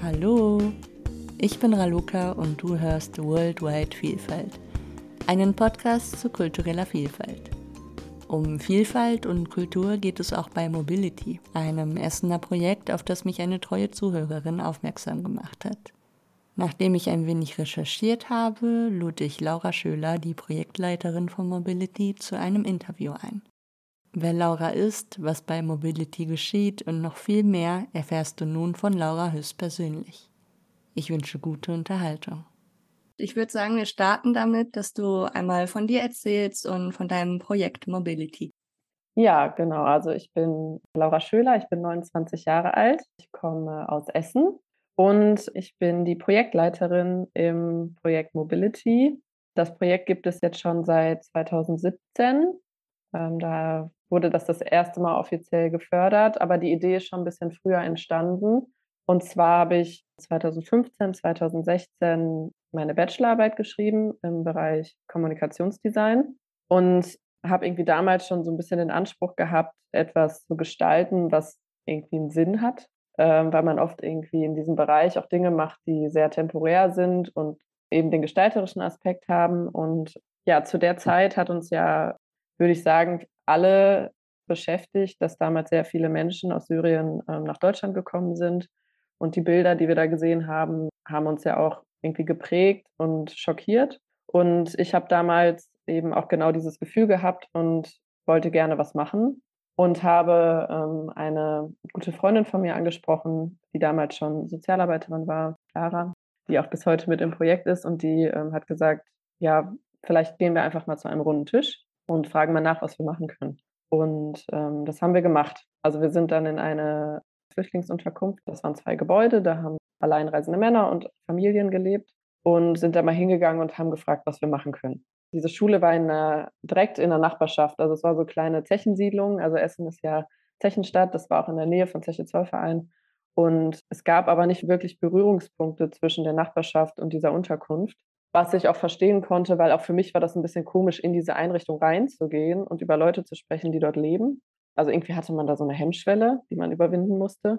Hallo, ich bin Raluca und du hörst Worldwide Vielfalt, einen Podcast zu kultureller Vielfalt. Um Vielfalt und Kultur geht es auch bei Mobility, einem Essener Projekt, auf das mich eine treue Zuhörerin aufmerksam gemacht hat. Nachdem ich ein wenig recherchiert habe, lud ich Laura Schöler, die Projektleiterin von Mobility, zu einem Interview ein. Wer Laura ist, was bei Mobility geschieht und noch viel mehr erfährst du nun von Laura höchst persönlich. Ich wünsche gute Unterhaltung. Ich würde sagen, wir starten damit, dass du einmal von dir erzählst und von deinem Projekt Mobility. Ja, genau. Also ich bin Laura Schöler, ich bin 29 Jahre alt, ich komme aus Essen und ich bin die Projektleiterin im Projekt Mobility. Das Projekt gibt es jetzt schon seit 2017. Ähm, da wurde das das erste Mal offiziell gefördert, aber die Idee ist schon ein bisschen früher entstanden. Und zwar habe ich 2015, 2016 meine Bachelorarbeit geschrieben im Bereich Kommunikationsdesign und habe irgendwie damals schon so ein bisschen den Anspruch gehabt, etwas zu gestalten, was irgendwie einen Sinn hat ähm, weil man oft irgendwie in diesem Bereich auch Dinge macht, die sehr temporär sind und eben den gestalterischen Aspekt haben. Und ja, zu der Zeit hat uns ja, würde ich sagen, alle beschäftigt, dass damals sehr viele Menschen aus Syrien ähm, nach Deutschland gekommen sind. Und die Bilder, die wir da gesehen haben, haben uns ja auch irgendwie geprägt und schockiert. Und ich habe damals eben auch genau dieses Gefühl gehabt und wollte gerne was machen und habe ähm, eine gute Freundin von mir angesprochen, die damals schon Sozialarbeiterin war, Clara, die auch bis heute mit im Projekt ist und die ähm, hat gesagt, ja, vielleicht gehen wir einfach mal zu einem runden Tisch und fragen mal nach, was wir machen können. Und ähm, das haben wir gemacht. Also wir sind dann in eine Flüchtlingsunterkunft, das waren zwei Gebäude, da haben alleinreisende Männer und Familien gelebt und sind da mal hingegangen und haben gefragt, was wir machen können. Diese Schule war in einer, direkt in der Nachbarschaft. Also es war so kleine Zechensiedlung. Also Essen ist ja Zechenstadt. Das war auch in der Nähe von Zeche Zollverein. Und es gab aber nicht wirklich Berührungspunkte zwischen der Nachbarschaft und dieser Unterkunft, was ich auch verstehen konnte, weil auch für mich war das ein bisschen komisch, in diese Einrichtung reinzugehen und über Leute zu sprechen, die dort leben. Also irgendwie hatte man da so eine Hemmschwelle, die man überwinden musste.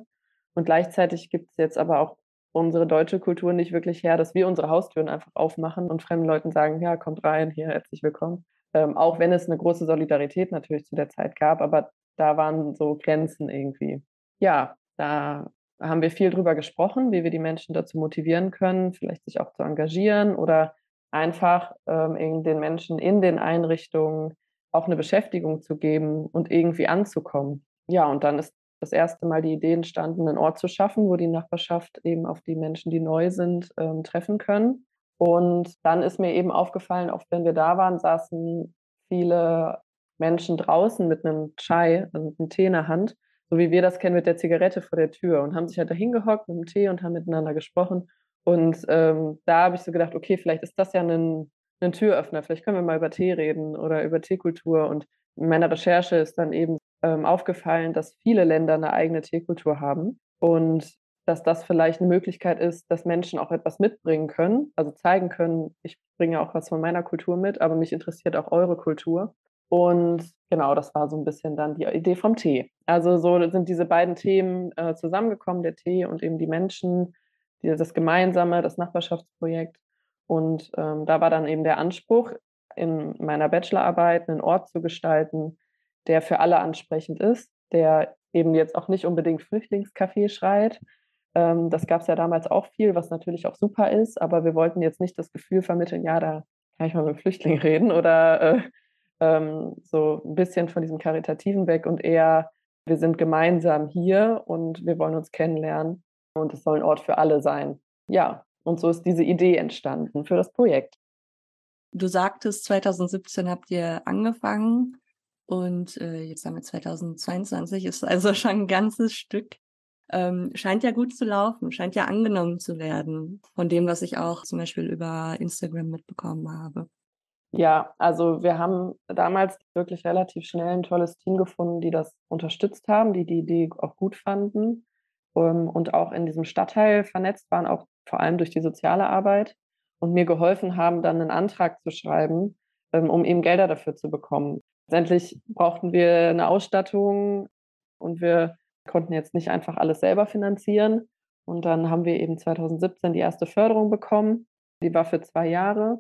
Und gleichzeitig gibt es jetzt aber auch unsere deutsche Kultur nicht wirklich her, dass wir unsere Haustüren einfach aufmachen und fremden Leuten sagen, ja, kommt rein, hier, herzlich willkommen. Ähm, auch wenn es eine große Solidarität natürlich zu der Zeit gab, aber da waren so Grenzen irgendwie. Ja, da haben wir viel drüber gesprochen, wie wir die Menschen dazu motivieren können, vielleicht sich auch zu engagieren oder einfach ähm, den Menschen in den Einrichtungen auch eine Beschäftigung zu geben und irgendwie anzukommen. Ja, und dann ist das erste Mal die Idee entstanden, einen Ort zu schaffen, wo die Nachbarschaft eben auf die Menschen, die neu sind, ähm, treffen können. Und dann ist mir eben aufgefallen, oft wenn wir da waren, saßen viele Menschen draußen mit einem Chai, also mit einem Tee in der Hand, so wie wir das kennen mit der Zigarette vor der Tür und haben sich halt da hingehockt mit dem Tee und haben miteinander gesprochen. Und ähm, da habe ich so gedacht, okay, vielleicht ist das ja ein, ein Türöffner, vielleicht können wir mal über Tee reden oder über Teekultur. Und in meiner Recherche ist dann eben ähm, aufgefallen, dass viele Länder eine eigene Teekultur haben und dass das vielleicht eine Möglichkeit ist, dass Menschen auch etwas mitbringen können, also zeigen können, ich bringe auch was von meiner Kultur mit, aber mich interessiert auch eure Kultur. Und genau, das war so ein bisschen dann die Idee vom Tee. Also so sind diese beiden Themen äh, zusammengekommen, der Tee und eben die Menschen, die, das Gemeinsame, das Nachbarschaftsprojekt. Und ähm, da war dann eben der Anspruch, in meiner Bachelorarbeit einen Ort zu gestalten, der für alle ansprechend ist, der eben jetzt auch nicht unbedingt Flüchtlingscafé schreit. Ähm, das gab es ja damals auch viel, was natürlich auch super ist, aber wir wollten jetzt nicht das Gefühl vermitteln, ja, da kann ich mal mit Flüchtlingen reden oder äh, ähm, so ein bisschen von diesem Karitativen weg und eher, wir sind gemeinsam hier und wir wollen uns kennenlernen und es soll ein Ort für alle sein. Ja, und so ist diese Idee entstanden für das Projekt. Du sagtest, 2017 habt ihr angefangen. Und äh, jetzt haben wir 2022, ist also schon ein ganzes Stück. Ähm, scheint ja gut zu laufen, scheint ja angenommen zu werden, von dem, was ich auch zum Beispiel über Instagram mitbekommen habe. Ja, also wir haben damals wirklich relativ schnell ein tolles Team gefunden, die das unterstützt haben, die die Idee auch gut fanden um, ähm, und auch in diesem Stadtteil vernetzt waren, auch vor allem durch die soziale Arbeit und mir geholfen haben, dann einen Antrag zu schreiben, ähm, um eben Gelder dafür zu bekommen. Letztendlich brauchten wir eine Ausstattung und wir konnten jetzt nicht einfach alles selber finanzieren. Und dann haben wir eben 2017 die erste Förderung bekommen. Die war für zwei Jahre.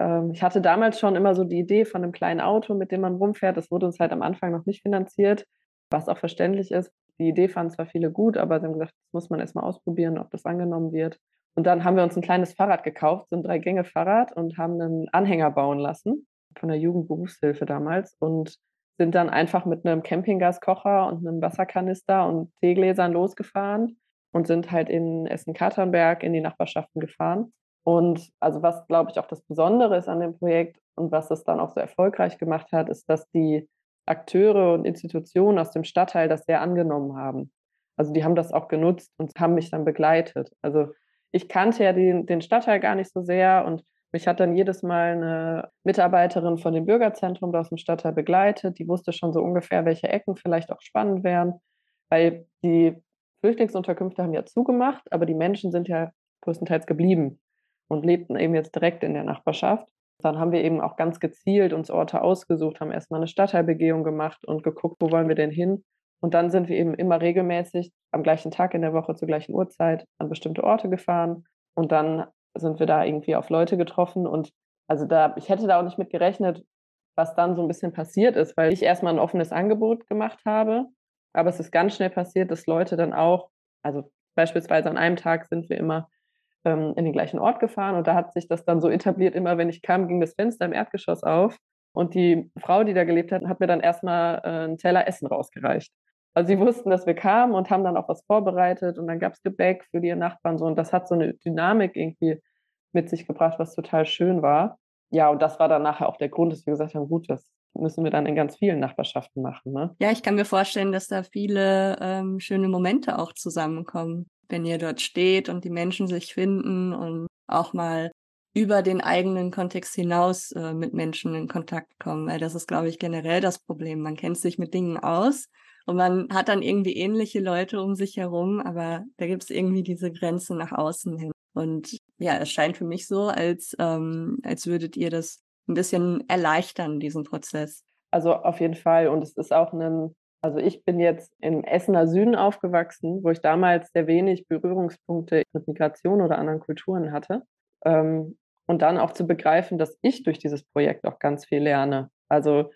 Ähm, ich hatte damals schon immer so die Idee von einem kleinen Auto, mit dem man rumfährt. Das wurde uns halt am Anfang noch nicht finanziert, was auch verständlich ist. Die Idee fanden zwar viele gut, aber sie haben gesagt, das muss man erstmal ausprobieren, ob das angenommen wird. Und dann haben wir uns ein kleines Fahrrad gekauft, so ein Drei-Gänge-Fahrrad und haben einen Anhänger bauen lassen von der Jugendberufshilfe damals und sind dann einfach mit einem Campinggaskocher und einem Wasserkanister und Teegläsern losgefahren und sind halt in Essen-Katernberg in die Nachbarschaften gefahren. Und also was, glaube ich, auch das Besondere ist an dem Projekt und was es dann auch so erfolgreich gemacht hat, ist, dass die Akteure und Institutionen aus dem Stadtteil das sehr angenommen haben. Also die haben das auch genutzt und haben mich dann begleitet. Also ich kannte ja den, den Stadtteil gar nicht so sehr und mich hat dann jedes Mal eine Mitarbeiterin von dem Bürgerzentrum aus dem Stadtteil begleitet. Die wusste schon so ungefähr, welche Ecken vielleicht auch spannend wären, weil die Flüchtlingsunterkünfte haben ja zugemacht, aber die Menschen sind ja größtenteils geblieben und lebten eben jetzt direkt in der Nachbarschaft. Dann haben wir eben auch ganz gezielt uns Orte ausgesucht, haben erstmal eine Stadtteilbegehung gemacht und geguckt, wo wollen wir denn hin. Und dann sind wir eben immer regelmäßig am gleichen Tag in der Woche zur gleichen Uhrzeit an bestimmte Orte gefahren. Und dann sind wir da irgendwie auf Leute getroffen. Und also da, ich hätte da auch nicht mit gerechnet, was dann so ein bisschen passiert ist, weil ich erstmal ein offenes Angebot gemacht habe. Aber es ist ganz schnell passiert, dass Leute dann auch, also beispielsweise an einem Tag sind wir immer ähm, in den gleichen Ort gefahren und da hat sich das dann so etabliert, immer wenn ich kam, ging das Fenster im Erdgeschoss auf und die Frau, die da gelebt hat, hat mir dann erstmal äh, einen Teller Essen rausgereicht. Also sie wussten, dass wir kamen und haben dann auch was vorbereitet und dann gab es Gebäck für die Nachbarn so und das hat so eine Dynamik irgendwie mit sich gebracht, was total schön war. Ja, und das war dann nachher auch der Grund, dass wir gesagt haben, gut, das müssen wir dann in ganz vielen Nachbarschaften machen. Ne? Ja, ich kann mir vorstellen, dass da viele ähm, schöne Momente auch zusammenkommen wenn ihr dort steht und die Menschen sich finden und auch mal über den eigenen Kontext hinaus äh, mit Menschen in Kontakt kommen, weil das ist, glaube ich, generell das Problem. Man kennt sich mit Dingen aus und man hat dann irgendwie ähnliche Leute um sich herum, aber da gibt es irgendwie diese Grenze nach außen hin. Und ja, es scheint für mich so, als, ähm, als würdet ihr das ein bisschen erleichtern, diesen Prozess. Also auf jeden Fall. Und es ist auch ein also ich bin jetzt im Essener Süden aufgewachsen, wo ich damals sehr wenig Berührungspunkte mit Migration oder anderen Kulturen hatte. Ähm, und dann auch zu begreifen, dass ich durch dieses Projekt auch ganz viel lerne. Also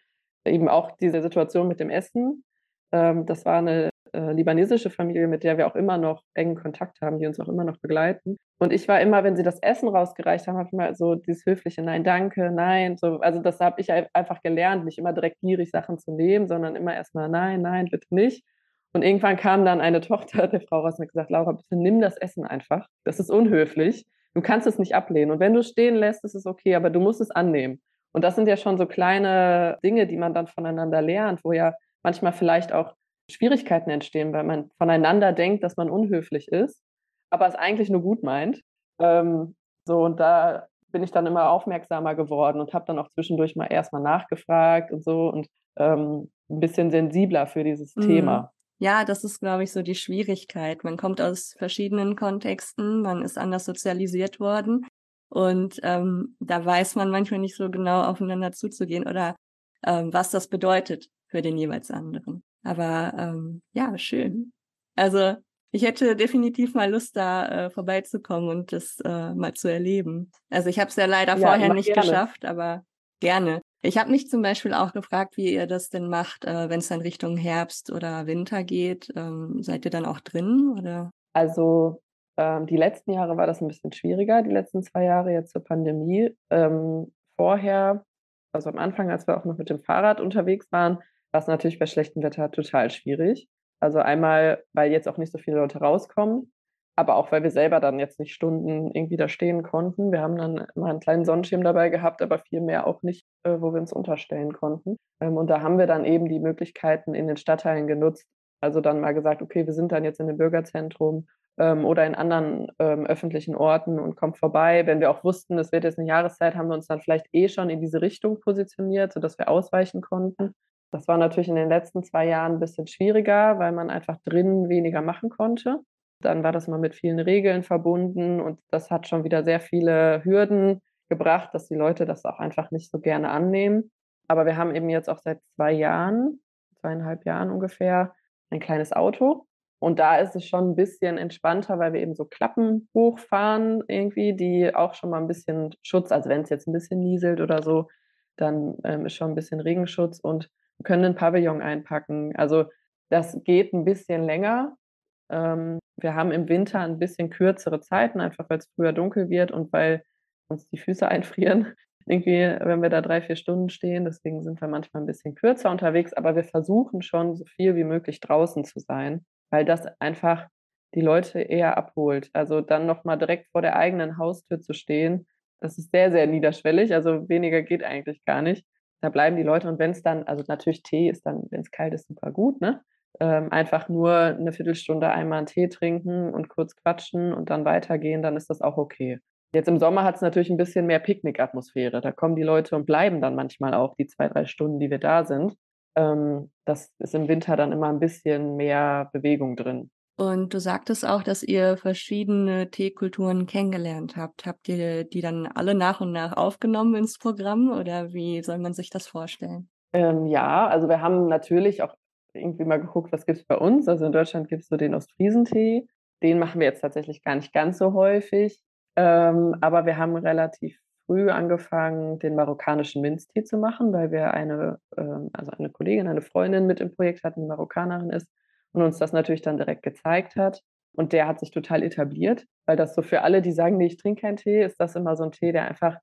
eben auch diese Situation mit dem Essen. Ähm, das war eine äh, libanesische Familie, mit der wir auch immer noch engen Kontakt haben, die uns auch immer noch begleiten. Und ich war immer, wenn sie das Essen rausgereicht haben, habe ich immer so dieses höfliche Nein, danke, nein. So, also das habe ich einfach gelernt, nicht immer direkt gierig Sachen zu nehmen, sondern immer erstmal Nein, nein, bitte nicht. Und irgendwann kam dann eine Tochter der Frau raus und hat gesagt, Laura, bitte nimm das Essen einfach. Das ist unhöflich. Du kannst es nicht ablehnen. Und wenn du stehen lässt, ist es okay, aber du musst es annehmen. Und das sind ja schon so kleine Dinge, die man dann voneinander lernt, wo ja manchmal vielleicht auch Schwierigkeiten entstehen, weil man voneinander denkt, dass man unhöflich ist, aber es eigentlich nur gut meint. Ähm, so, und da bin ich dann immer aufmerksamer geworden und habe dann auch zwischendurch mal erstmal nachgefragt und so und ähm, ein bisschen sensibler für dieses mhm. Thema. Ja, das ist, glaube ich, so die Schwierigkeit. Man kommt aus verschiedenen Kontexten, man ist anders sozialisiert worden und ähm, da weiß man manchmal nicht so genau aufeinander zuzugehen oder ähm, was das bedeutet für den jeweils anderen. Aber ähm, ja, schön. Also ich hätte definitiv mal Lust, da äh, vorbeizukommen und das äh, mal zu erleben. Also ich habe es ja leider ja, vorher nicht gerne. geschafft, aber gerne. Ich habe mich zum Beispiel auch gefragt, wie ihr das denn macht, äh, wenn es dann Richtung Herbst oder Winter geht. Ähm, seid ihr dann auch drin oder? Also ähm, die letzten Jahre war das ein bisschen schwieriger, die letzten zwei Jahre jetzt zur Pandemie. Ähm, vorher, also am Anfang, als wir auch noch mit dem Fahrrad unterwegs waren, war es natürlich bei schlechtem Wetter total schwierig. Also einmal, weil jetzt auch nicht so viele Leute rauskommen, aber auch weil wir selber dann jetzt nicht Stunden irgendwie da stehen konnten. Wir haben dann mal einen kleinen Sonnenschirm dabei gehabt, aber viel mehr auch nicht, äh, wo wir uns unterstellen konnten. Ähm, und da haben wir dann eben die Möglichkeiten in den Stadtteilen genutzt. Also dann mal gesagt, okay, wir sind dann jetzt in dem Bürgerzentrum ähm, oder in anderen ähm, öffentlichen Orten und kommt vorbei. Wenn wir auch wussten, es wird jetzt eine Jahreszeit, haben wir uns dann vielleicht eh schon in diese Richtung positioniert, sodass wir ausweichen konnten. Das war natürlich in den letzten zwei Jahren ein bisschen schwieriger, weil man einfach drinnen weniger machen konnte. Dann war das mal mit vielen Regeln verbunden und das hat schon wieder sehr viele Hürden gebracht, dass die Leute das auch einfach nicht so gerne annehmen. Aber wir haben eben jetzt auch seit zwei Jahren, zweieinhalb Jahren ungefähr, ein kleines Auto Und da ist es schon ein bisschen entspannter, weil wir eben so Klappen hochfahren irgendwie, die auch schon mal ein bisschen Schutz, also wenn es jetzt ein bisschen nieselt oder so, dann ähm, ist schon ein bisschen Regenschutz und können einen Pavillon einpacken. Also das geht ein bisschen länger. Ähm, wir haben im Winter ein bisschen kürzere Zeiten, einfach weil es früher dunkel wird und weil uns die Füße einfrieren. Irgendwie, wenn wir da drei, vier Stunden stehen. Deswegen sind wir manchmal ein bisschen kürzer unterwegs, aber wir versuchen schon so viel wie möglich draußen zu sein, weil das einfach die Leute eher abholt. Also dann nochmal direkt vor der eigenen Haustür zu stehen, das ist sehr, sehr niederschwellig. Also weniger geht eigentlich gar nicht. Da bleiben die Leute und wenn es dann, also natürlich Tee ist dann, wenn es kalt ist, super gut, ne? Ähm, einfach nur eine Viertelstunde einmal einen Tee trinken und kurz quatschen und dann weitergehen, dann ist das auch okay. Jetzt im Sommer hat es natürlich ein bisschen mehr Picknick-Atmosphäre. Da kommen die Leute und bleiben dann manchmal auch die zwei, drei Stunden, die wir da sind. Ähm, das ist im Winter dann immer ein bisschen mehr Bewegung drin. Und du sagtest auch, dass ihr verschiedene Teekulturen kennengelernt habt. Habt ihr die dann alle nach und nach aufgenommen ins Programm oder wie soll man sich das vorstellen? Ähm, ja, also wir haben natürlich auch irgendwie mal geguckt, was gibt es bei uns. Also in Deutschland gibt es so den Ostfriesentee. Den machen wir jetzt tatsächlich gar nicht ganz so häufig. Ähm, aber wir haben relativ früh angefangen, den marokkanischen Minztee zu machen, weil wir eine, ähm, also eine Kollegin, eine Freundin mit im Projekt hatten, die Marokkanerin ist und uns das natürlich dann direkt gezeigt hat. Und der hat sich total etabliert, weil das so für alle, die sagen, nee, ich trinke keinen Tee, ist das immer so ein Tee, der einfach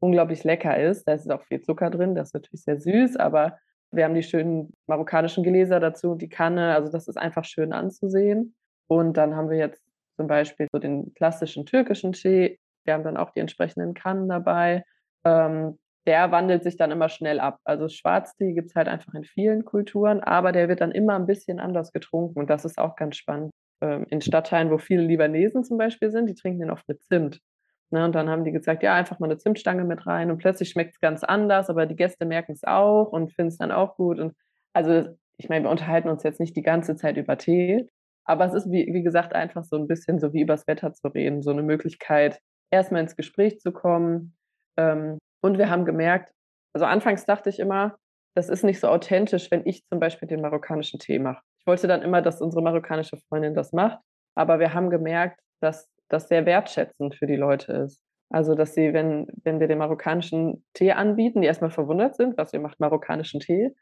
unglaublich lecker ist. Da ist auch viel Zucker drin, das ist natürlich sehr süß, aber wir haben die schönen marokkanischen Gläser dazu, die Kanne, also das ist einfach schön anzusehen. Und dann haben wir jetzt zum Beispiel so den klassischen türkischen Tee. Wir haben dann auch die entsprechenden Kannen dabei. Ähm, der wandelt sich dann immer schnell ab. Also Schwarztee gibt es halt einfach in vielen Kulturen, aber der wird dann immer ein bisschen anders getrunken und das ist auch ganz spannend. Ähm, in Stadtteilen, wo viele Libanesen zum Beispiel sind, die trinken den oft mit Zimt. Ne, und dann haben die gesagt, ja, einfach mal eine Zimtstange mit rein und plötzlich schmeckt es ganz anders, aber die Gäste merken es auch und finden es dann auch gut. Und also ich meine, wir unterhalten uns jetzt nicht die ganze Zeit über Tee, aber es ist, wie, wie gesagt, einfach so ein bisschen so wie übers Wetter zu reden, so eine Möglichkeit, erstmal ins Gespräch zu kommen, ähm, und wir haben gemerkt, also anfangs dachte ich immer, das ist nicht so authentisch, wenn ich zum Beispiel den marokkanischen Tee mache. Ich wollte dann immer, dass unsere marokkanische Freundin das macht, aber wir haben gemerkt, dass das sehr wertschätzend für die Leute ist. Also, dass sie, wenn, wenn wir den marokkanischen Tee anbieten, die erstmal verwundert sind, was ihr macht, marokkanischen Tee.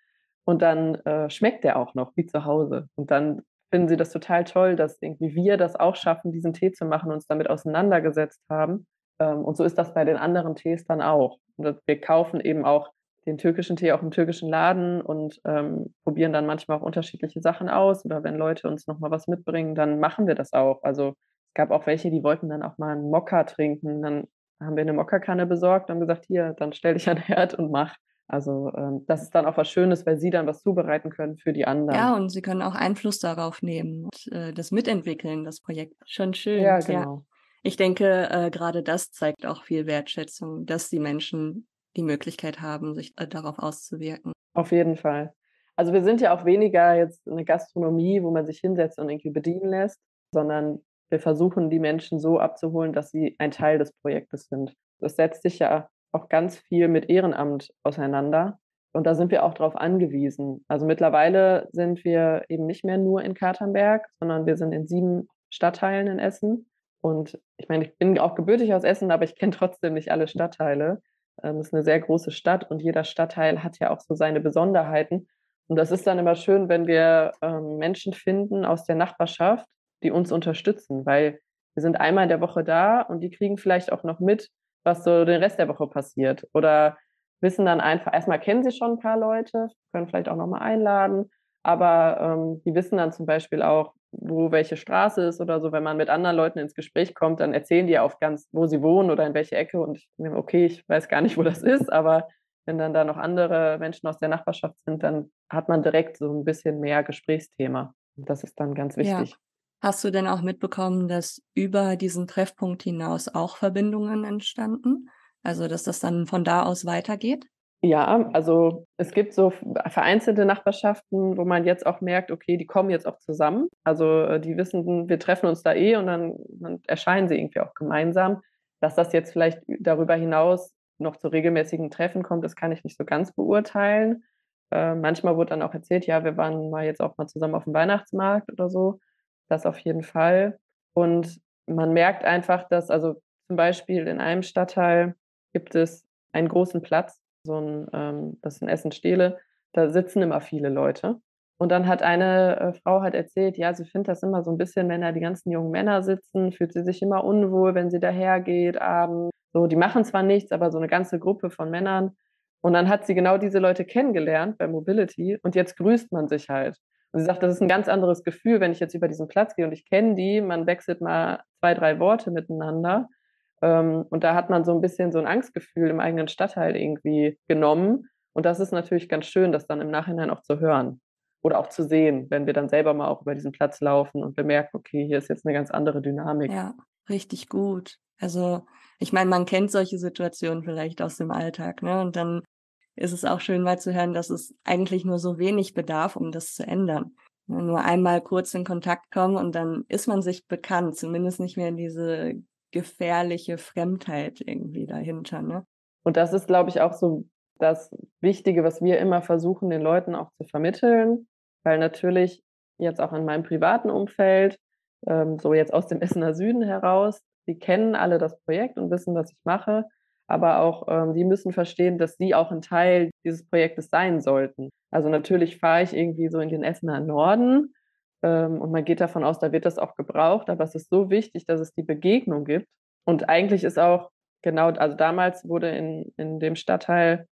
Und dann äh, schmeckt der auch noch wie zu Hause. Und dann finden sie das total toll, dass irgendwie wir das auch schaffen, diesen Tee zu machen, uns damit auseinandergesetzt haben. Ähm, und so ist das bei den anderen Tees dann auch. Und wir kaufen eben auch den türkischen Tee auch im türkischen Laden und ähm, probieren dann manchmal auch unterschiedliche Sachen aus. Oder wenn Leute uns nochmal was mitbringen, dann machen wir das auch. Also es gab auch welche, die wollten dann auch mal einen Mokka trinken. Dann haben wir eine Mokka-Kanne besorgt und gesagt, hier, dann stell dich an den Herd und mach. Also ähm, das ist dann auch was Schönes, weil sie dann was zubereiten können für die anderen. Ja, und sie können auch Einfluss darauf nehmen und äh, das mitentwickeln, das Projekt. Schon schön. Ja, genau. Ja ich denke, äh, gerade das zeigt auch viel Wertschätzung, dass die Menschen die Möglichkeit haben, sich äh, darauf auszuwirken. Auf jeden Fall. Also wir sind ja auch weniger jetzt eine Gastronomie, wo man sich hinsetzt und irgendwie bedienen lässt, sondern wir versuchen, die Menschen so abzuholen, dass sie ein Teil des Projektes sind. Das setzt sich ja auch ganz viel mit Ehrenamt auseinander. Und da sind wir auch darauf angewiesen. Also mittlerweile sind wir eben nicht mehr nur in Katernberg, sondern wir sind in sieben Stadtteilen in Essen. Und ich meine, ich bin auch gebürtig aus Essen, aber ich kenne trotzdem nicht alle Stadtteile. Ähm, es ist eine sehr große Stadt und jeder Stadtteil hat ja auch so seine Besonderheiten. Und das ist dann immer schön, wenn wir ähm, Menschen finden aus der Nachbarschaft, die uns unterstützen, weil wir sind einmal in der Woche da und die kriegen vielleicht auch noch mit, was so den Rest der Woche passiert. Oder wissen dann einfach, erstmal kennen sie schon ein paar Leute, können vielleicht auch nochmal einladen, aber ähm, die wissen dann zum Beispiel auch, wo welche Straße ist oder so, wenn man mit anderen Leuten ins Gespräch kommt, dann erzählen die auch ganz, wo sie wohnen oder in welche Ecke. Und ich nehme, okay, ich weiß gar nicht, wo das ist, aber wenn dann da noch andere Menschen aus der Nachbarschaft sind, dann hat man direkt so ein bisschen mehr Gesprächsthema. Und das ist dann ganz wichtig. Ja. Hast du denn auch mitbekommen, dass über diesen Treffpunkt hinaus auch Verbindungen entstanden? Also, dass das dann von da aus weitergeht? Ja, also es gibt so vereinzelte Nachbarschaften, wo man jetzt auch merkt, okay, die kommen jetzt auch zusammen. Also äh, die wissen, wir treffen uns da eh und dann, dann erscheinen sie irgendwie auch gemeinsam. Dass das jetzt vielleicht darüber hinaus noch zu regelmäßigen Treffen kommt, das kann ich nicht so ganz beurteilen. Äh, manchmal wurde dann auch erzählt, ja, wir waren mal jetzt auch mal zusammen auf dem Weihnachtsmarkt oder so. das auf jeden Fall. Und man merkt einfach, dass also zum Beispiel in einem Stadtteil gibt es einen großen Platz, so ein, ähm, das ist in Essen-Stehle, da sitzen immer viele Leute. Und dann hat eine äh, Frau halt erzählt, ja, sie findet das immer so ein bisschen, wenn da die ganzen jungen Männer sitzen, fühlt sie sich immer unwohl, wenn sie dahergeht abends. So, die machen zwar nichts, aber so eine ganze Gruppe von Männern. Und dann hat sie genau diese Leute kennengelernt bei Mobility und jetzt grüßt man sich halt. Und sie sagt, das ist ein ganz anderes Gefühl, wenn ich jetzt über diesen Platz gehe und ich kenne die, man wechselt mal zwei, drei Worte miteinander. Ähm, und da hat man so ein bisschen so ein Angstgefühl im eigenen Stadtteil irgendwie genommen. Und das ist natürlich ganz schön, das dann im Nachhinein auch zu hören oder auch zu sehen, wenn wir dann selber mal auch über diesen Platz laufen und bemerken, okay, hier ist jetzt eine ganz andere Dynamik. Ja, richtig gut. Also ich meine, man kennt solche Situationen vielleicht aus dem Alltag, ne? Und dann ist es auch schön mal zu hören, dass es eigentlich nur so wenig bedarf, um das zu ändern. Nur einmal kurz in Kontakt kommen und dann ist man sich bekannt, zumindest nicht mehr diese gefährliche Fremdheit irgendwie dahinter. Ne? Und das ist, glaube ich, auch so das Wichtige, was wir immer versuchen, den Leuten auch zu vermitteln, weil natürlich jetzt auch in meinem privaten Umfeld, ähm, so jetzt aus dem Essener Süden heraus, sie kennen alle das Projekt und wissen, was ich mache, aber auch ähm, die müssen verstehen, dass sie auch ein Teil dieses Projektes sein sollten. Also natürlich fahre ich irgendwie so in den Essener Norden und man geht davon aus, da wird das auch gebraucht, aber es ist so wichtig, dass es die Begegnung gibt. Und eigentlich ist auch genau, also damals wurde in, in dem Stadtteil,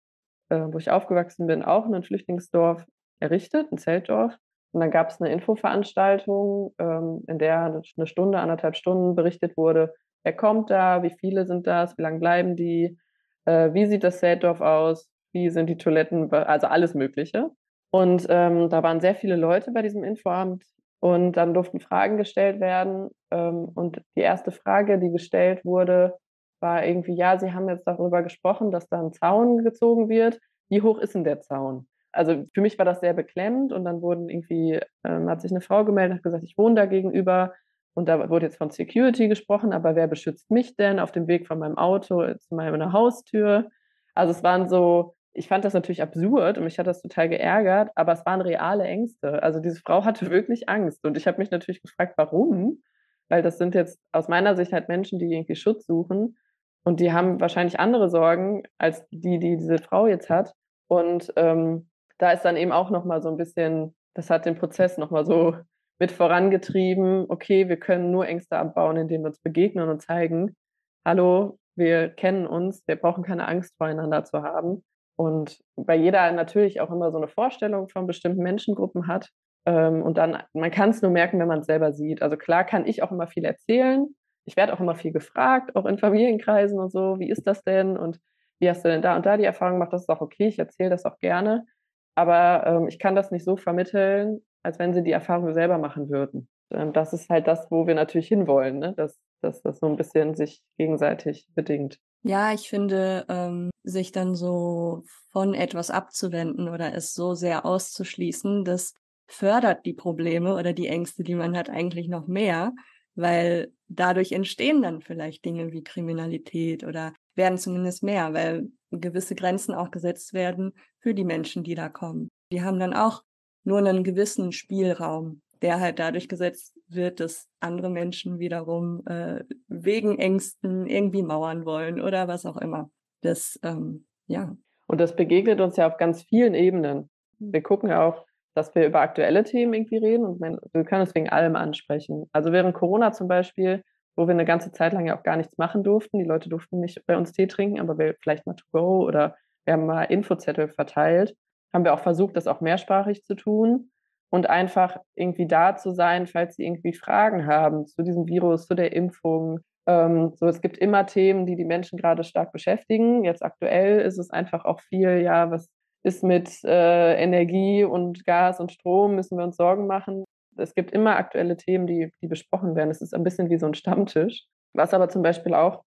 äh, wo ich aufgewachsen bin, auch ein Flüchtlingsdorf errichtet, ein Zeltdorf. Und dann gab es eine Infoveranstaltung, ähm, in der eine Stunde, anderthalb Stunden berichtet wurde, wer kommt da, wie viele sind das, wie lange bleiben die, äh, wie sieht das Zeltdorf aus, wie sind die Toiletten, also alles Mögliche. Und ähm, da waren sehr viele Leute bei diesem Infoabend und dann durften Fragen gestellt werden. Ähm, und die erste Frage, die gestellt wurde, war irgendwie, ja, Sie haben jetzt darüber gesprochen, dass da ein Zaun gezogen wird. Wie hoch ist denn der Zaun? also für mich war das sehr beklemmend und dann wurden irgendwie, ähm, hat sich eine Frau gemeldet, hat gesagt, ich wohne da gegenüber und da wurde jetzt von Security gesprochen, aber wer beschützt mich denn auf dem Weg von meinem Auto zu meiner Haustür? Also es waren so, ich fand das natürlich absurd und mich hat das total geärgert, aber es waren reale Ängste. Also diese Frau hatte wirklich Angst und ich habe mich natürlich gefragt, warum? Weil das sind jetzt aus meiner Sicht halt Menschen, die irgendwie Schutz suchen und die haben wahrscheinlich andere Sorgen als die, die diese Frau jetzt hat. Und ähm, da ist dann eben auch nochmal so ein bisschen, das hat den Prozess nochmal so mit vorangetrieben, okay, wir können nur Ängste abbauen, indem wir uns begegnen und zeigen, hallo, wir kennen uns, wir brauchen keine Angst voreinander zu haben. Und weil jeder natürlich auch immer so eine Vorstellung von bestimmten Menschengruppen hat. Ähm, und dann, man kann es nur merken, wenn man es selber sieht. Also klar kann ich auch immer viel erzählen. Ich werde auch immer viel gefragt, auch in Familienkreisen und so, wie ist das denn? Und wie hast du denn da und da die Erfahrung gemacht? Das ist auch okay, ich erzähle das auch gerne. Aber ähm, ich kann das nicht so vermitteln, als wenn sie die Erfahrung selber machen würden. Ähm, das ist halt das, wo wir natürlich hinwollen, ne? dass, dass das so ein bisschen sich gegenseitig bedingt. Ja, ich finde, ähm, sich dann so von etwas abzuwenden oder es so sehr auszuschließen, das fördert die Probleme oder die Ängste, die man hat, eigentlich noch mehr, weil dadurch entstehen dann vielleicht Dinge wie Kriminalität oder werden zumindest mehr, weil gewisse Grenzen auch gesetzt werden für die Menschen, die da kommen. Die haben dann auch nur einen gewissen Spielraum, der halt dadurch gesetzt wird, dass andere Menschen wiederum äh, wegen Ängsten irgendwie mauern wollen oder was auch immer. Das, ähm, ja. Und das begegnet uns ja auf ganz vielen Ebenen. Wir gucken ja auch, dass wir über aktuelle Themen irgendwie reden und wir können es wegen allem ansprechen. Also während Corona zum Beispiel wo wir eine ganze Zeit lang ja auch gar nichts machen durften. Die Leute durften nicht bei uns Tee trinken, aber wir vielleicht mal to go oder wir haben mal Infozettel verteilt. Haben wir auch versucht, das auch mehrsprachig zu tun und einfach irgendwie da zu sein, falls sie irgendwie Fragen haben zu diesem Virus, zu der Impfung. Ähm, so, es gibt immer Themen, die die Menschen gerade stark beschäftigen. Jetzt aktuell ist es einfach auch viel, ja, was ist mit äh, Energie und Gas und Strom, müssen wir uns Sorgen machen es gibt immer aktuelle Themen, die, die besprochen werden. Es ist ein bisschen wie so ein Stammtisch. Was aber zum Beispiel auch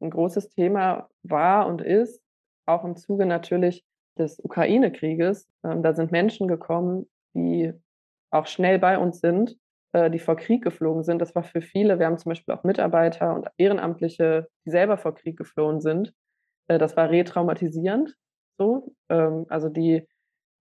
ein großes Thema war und ist, auch im Zuge natürlich des Ukraine-Krieges. Ähm, da sind Menschen gekommen, die auch schnell bei uns sind, äh, die vor Krieg geflogen sind. Das war für viele, wir haben zum Beispiel auch Mitarbeiter und Ehrenamtliche, die selber vor Krieg geflohen sind. Äh, das war retraumatisierend. So. Ähm, also die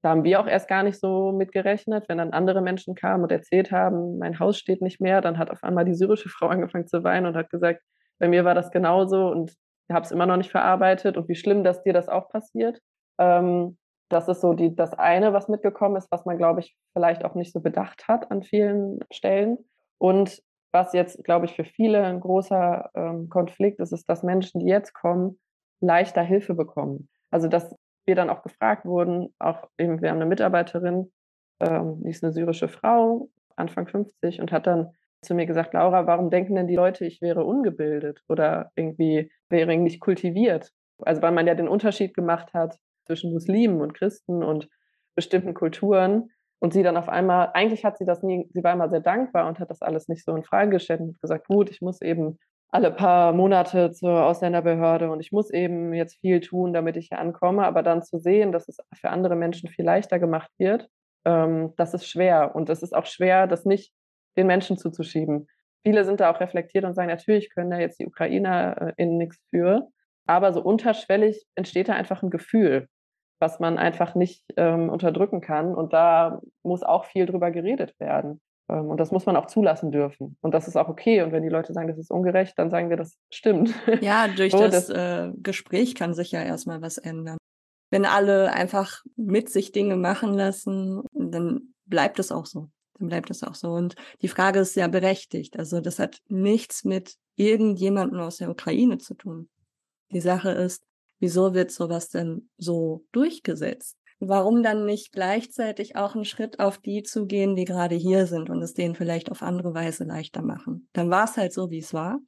da haben wir auch erst gar nicht so mitgerechnet. Wenn dann andere Menschen kamen und erzählt haben, mein Haus steht nicht mehr, dann hat auf einmal die syrische Frau angefangen zu weinen und hat gesagt, bei mir war das genauso und ich habe es immer noch nicht verarbeitet und wie schlimm, dass dir das auch passiert. Ähm, das ist so die, das eine, was mitgekommen ist, was man, glaube ich, vielleicht auch nicht so bedacht hat an vielen Stellen. Und was jetzt, glaube ich, für viele ein großer ähm, Konflikt ist, ist, dass Menschen, die jetzt kommen, leichter Hilfe bekommen. Also, dass wir dann auch gefragt wurden, auch eben, wir haben eine Mitarbeiterin, ähm, die ist eine syrische Frau, Anfang 50, und hat dann zu mir gesagt, Laura, warum denken denn die Leute, ich wäre ungebildet oder irgendwie wäre nicht kultiviert? Also weil man ja den Unterschied gemacht hat zwischen Muslimen und Christen und bestimmten Kulturen. Und sie dann auf einmal, eigentlich hat sie das nie, sie war immer sehr dankbar und hat das alles nicht so in Frage gestellt und gesagt, gut, ich muss eben alle paar Monate zur Ausländerbehörde und ich muss eben jetzt viel tun, damit ich hier ankomme. Aber dann zu sehen, dass es für andere Menschen viel leichter gemacht wird, ähm, das ist schwer. Und es ist auch schwer, das nicht den Menschen zuzuschieben. Viele sind da auch reflektiert und sagen, natürlich können da jetzt die Ukrainer in nichts für. Aber so unterschwellig entsteht da einfach ein Gefühl, was man einfach nicht ähm, unterdrücken kann. Und da muss auch viel drüber geredet werden. Ähm, und das muss man auch zulassen dürfen. Und das ist auch okay. Und wenn die Leute sagen, das ist ungerecht, dann sagen wir, das stimmt. Ja, durch so, das, das äh, Gespräch kann sich ja erstmal was ändern. Wenn alle einfach mit sich Dinge machen lassen, dann bleibt es auch so. Dann bleibt es auch so. Und die Frage ist ja berechtigt. Also das hat nichts mit irgendjemandem aus der Ukraine zu tun. Die Sache ist, wieso wird sowas denn so durchgesetzt? Warum dann nicht gleichzeitig auch einen Schritt auf die zu gehen, die gerade hier sind und es denen vielleicht auf andere Weise leichter machen? Dann war es halt so, wie es war.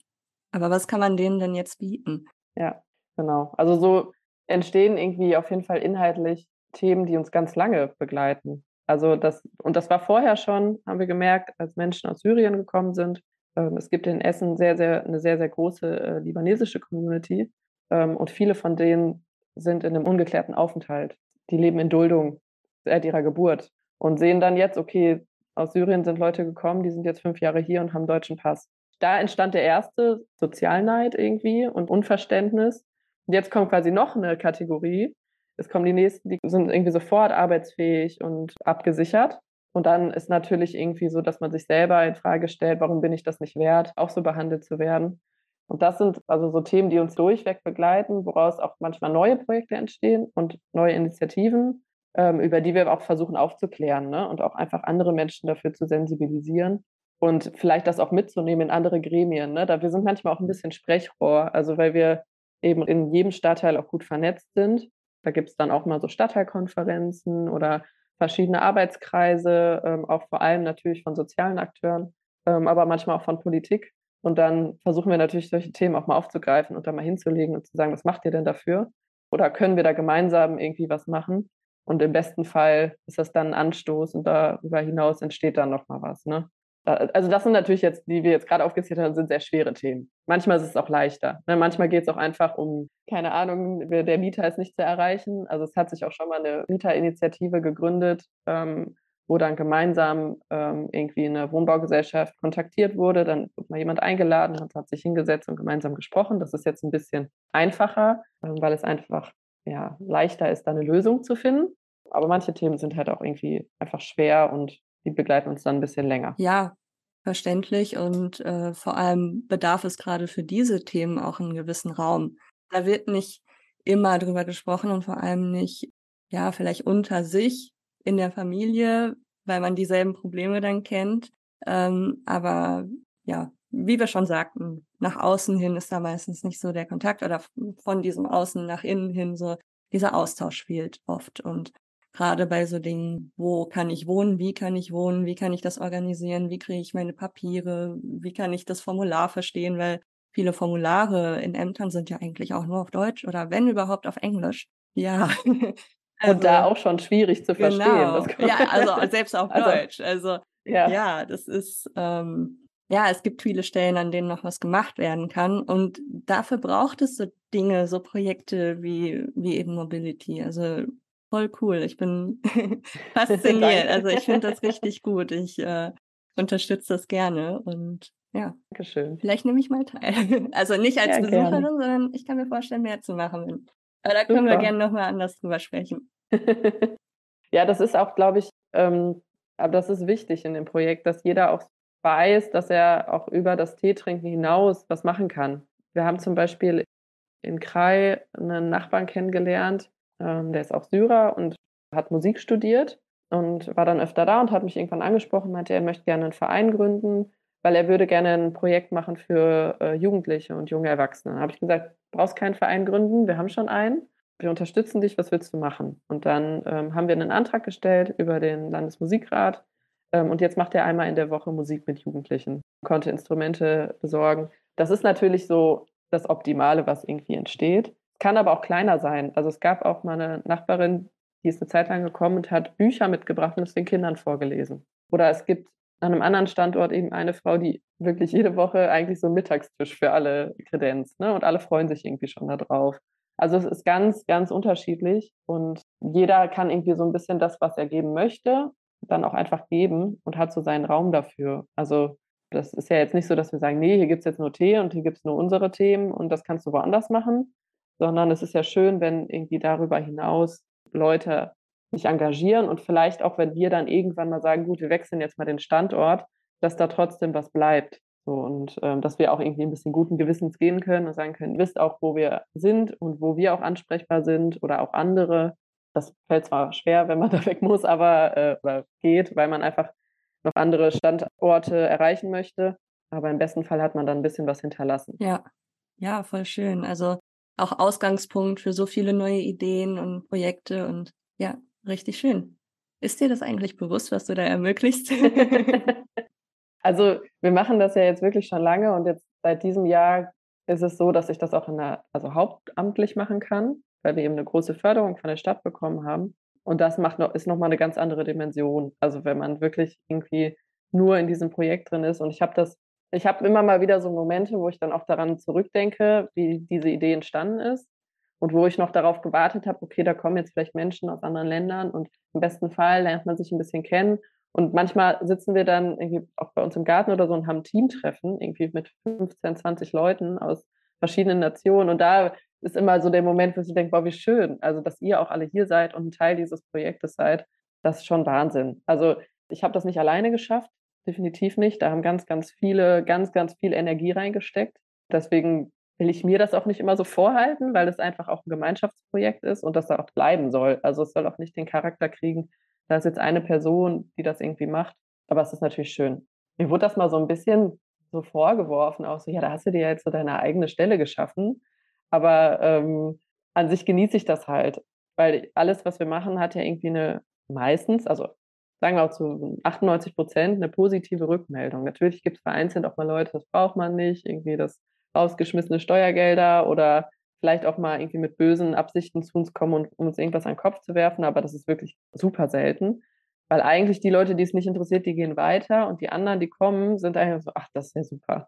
Aber was kann man denen denn jetzt bieten? Ja, genau. Also so entstehen irgendwie auf jeden Fall inhaltlich Themen, die uns ganz lange begleiten. Also das, und das war vorher schon, haben wir gemerkt, als Menschen aus Syrien gekommen sind. Ähm, es gibt in Essen sehr, sehr, eine sehr, sehr große äh, libanesische Community. Ähm, und viele von denen sind in einem ungeklärten Aufenthalt. Die leben in Duldung seit ihrer Geburt und sehen dann jetzt, okay, aus Syrien sind Leute gekommen, die sind jetzt fünf Jahre hier und haben deutschen Pass. Da entstand der erste Sozialneid irgendwie und Unverständnis. Und jetzt kommt quasi noch eine Kategorie. Es kommen die nächsten, die sind irgendwie sofort arbeitsfähig und abgesichert. Und dann ist natürlich irgendwie so, dass man sich selber in Frage stellt, warum bin ich das nicht wert, auch so behandelt zu werden. Und das sind also so Themen, die uns durchweg begleiten, woraus auch manchmal neue Projekte entstehen und neue Initiativen, ähm, über die wir auch versuchen aufzuklären ne? und auch einfach andere Menschen dafür zu sensibilisieren und vielleicht das auch mitzunehmen in andere Gremien. Ne? Da wir sind manchmal auch ein bisschen Sprechrohr, also weil wir eben in jedem Stadtteil auch gut vernetzt sind. Da gibt es dann auch mal so Stadtteilkonferenzen oder verschiedene Arbeitskreise, ähm, auch vor allem natürlich von sozialen Akteuren, ähm, aber manchmal auch von Politik. Und dann versuchen wir natürlich solche Themen auch mal aufzugreifen und da mal hinzulegen und zu sagen, was macht ihr denn dafür? Oder können wir da gemeinsam irgendwie was machen? Und im besten Fall ist das dann ein Anstoß und darüber hinaus entsteht dann nochmal was. Ne? Also das sind natürlich jetzt, die wir jetzt gerade aufgezählt haben, sind sehr schwere Themen. Manchmal ist es auch leichter. Ne? Manchmal geht es auch einfach um, keine Ahnung, der Mieter ist nicht zu erreichen. Also es hat sich auch schon mal eine Mieterinitiative gegründet, ähm, wo dann gemeinsam ähm, irgendwie eine Wohnbaugesellschaft kontaktiert wurde. Dann wird mal jemand eingeladen, hat, hat sich hingesetzt und gemeinsam gesprochen. Das ist jetzt ein bisschen einfacher, ähm, weil es einfach ja, leichter ist, da eine Lösung zu finden. Aber manche Themen sind halt auch irgendwie einfach schwer und die begleiten uns dann ein bisschen länger. Ja, verständlich. Und äh, vor allem bedarf es gerade für diese Themen auch einen gewissen Raum. Da wird nicht immer drüber gesprochen und vor allem nicht, ja, vielleicht unter sich, in der Familie, weil man dieselben Probleme dann kennt. Ähm, aber ja, wie wir schon sagten, nach außen hin ist da meistens nicht so der Kontakt oder von diesem Außen nach innen hin so dieser Austausch fehlt oft. Und gerade bei so Dingen, wo kann ich wohnen, wie kann ich wohnen, wie kann ich das organisieren, wie kriege ich meine Papiere, wie kann ich das Formular verstehen, weil viele Formulare in Ämtern sind ja eigentlich auch nur auf Deutsch oder wenn überhaupt auf Englisch. Ja, Also, und da auch schon schwierig zu verstehen. Genau. Ja, also selbst auf also, Deutsch. Also ja. ja, das ist, ähm, ja, es gibt viele Stellen, an denen noch was gemacht werden kann. Und dafür braucht es so Dinge, so Projekte wie, wie eben Mobility. Also voll cool. Ich bin fasziniert. also ich finde das richtig gut. Ich äh, unterstütze das gerne und ja. Dankeschön. Vielleicht nehme ich mal teil. Also nicht als ja, Besucherin, gerne. sondern ich kann mir vorstellen, mehr zu machen. Aber da können Super. wir gerne nochmal anders drüber sprechen. Ja, das ist auch, glaube ich, ähm, aber das ist wichtig in dem Projekt, dass jeder auch weiß, dass er auch über das Teetrinken hinaus was machen kann. Wir haben zum Beispiel in Krai einen Nachbarn kennengelernt, ähm, der ist auch Syrer und hat Musik studiert und war dann öfter da und hat mich irgendwann angesprochen, meinte, er möchte gerne einen Verein gründen, weil er würde gerne ein Projekt machen für äh, Jugendliche und junge Erwachsene. Da habe ich gesagt, brauchst keinen Verein gründen, wir haben schon einen. Wir unterstützen dich, was willst du machen? Und dann ähm, haben wir einen Antrag gestellt über den Landesmusikrat ähm, und jetzt macht er einmal in der Woche Musik mit Jugendlichen, konnte Instrumente besorgen. Das ist natürlich so das Optimale, was irgendwie entsteht. Kann aber auch kleiner sein. Also es gab auch mal eine Nachbarin, die ist eine Zeit lang gekommen und hat Bücher mitgebracht und es den Kindern vorgelesen. Oder es gibt an einem anderen Standort eben eine Frau, die wirklich jede Woche eigentlich so einen Mittagstisch für alle kredenzt. Ne? Und alle freuen sich irgendwie schon darauf. Also es ist ganz, ganz unterschiedlich und jeder kann irgendwie so ein bisschen das, was er geben möchte, dann auch einfach geben und hat so seinen Raum dafür. Also das ist ja jetzt nicht so, dass wir sagen, nee, hier gibt es jetzt nur Tee und hier gibt es nur unsere Themen und das kannst du woanders machen, sondern es ist ja schön, wenn irgendwie darüber hinaus Leute sich engagieren und vielleicht auch, wenn wir dann irgendwann mal sagen, gut, wir wechseln jetzt mal den Standort, dass da trotzdem was bleibt. So, und ähm, dass wir auch irgendwie ein bisschen guten Gewissens gehen können und sagen können, wisst auch, wo wir sind und wo wir auch ansprechbar sind oder auch andere. Das fällt zwar schwer, wenn man da weg muss, aber äh, oder geht, weil man einfach noch andere Standorte erreichen möchte. Aber im besten Fall hat man dann ein bisschen was hinterlassen. Ja, ja, voll schön. Also auch Ausgangspunkt für so viele neue Ideen und Projekte und ja, richtig schön. Ist dir das eigentlich bewusst, was du da ermöglicht? also wir machen das ja jetzt wirklich schon lange und jetzt seit diesem Jahr ist es so, dass ich das auch in der, also hauptamtlich machen kann, weil wir eben eine große Förderung von der Stadt bekommen haben. Und das macht noch, ist nochmal eine ganz andere Dimension. Also wenn man wirklich irgendwie nur in diesem Projekt drin ist. Und ich habe das ich habe immer mal wieder so Momente, wo ich dann auch daran zurückdenke, wie diese Idee entstanden ist und wo ich noch darauf gewartet habe, okay, da kommen jetzt vielleicht Menschen aus anderen Ländern und im besten Fall lernt man sich ein bisschen kennen. Und manchmal sitzen wir dann irgendwie auch bei uns im Garten oder so und haben Teamtreffen, irgendwie mit 15, 20 Leuten aus verschiedenen Nationen. Und da ist immer so der Moment, wo ich denke, boah, wie schön. Also, dass ihr auch alle hier seid und ein Teil dieses Projektes seid, das ist schon Wahnsinn. Also, ich habe das nicht alleine geschafft definitiv nicht. Da haben ganz, ganz viele, ganz, ganz viel Energie reingesteckt. Deswegen will ich mir das auch nicht immer so vorhalten, weil es einfach auch ein Gemeinschaftsprojekt ist und das da auch bleiben soll. Also es soll auch nicht den Charakter kriegen, da ist jetzt eine Person, die das irgendwie macht. Aber es ist natürlich schön. Mir wurde das mal so ein bisschen so vorgeworfen, auch so, ja, da hast du dir jetzt so deine eigene Stelle geschaffen. Aber ähm, an sich genieße ich das halt, weil alles, was wir machen, hat ja irgendwie eine meistens, also sagen wir auch zu 98 Prozent eine positive Rückmeldung. Natürlich gibt es vereinzelt auch mal Leute, das braucht man nicht, irgendwie das rausgeschmissene Steuergelder oder vielleicht auch mal irgendwie mit bösen Absichten zu uns kommen und um uns irgendwas an den Kopf zu werfen, aber das ist wirklich super selten. Weil eigentlich die Leute, die es nicht interessiert, die gehen weiter und die anderen, die kommen, sind eigentlich so, ach, das ist ja super.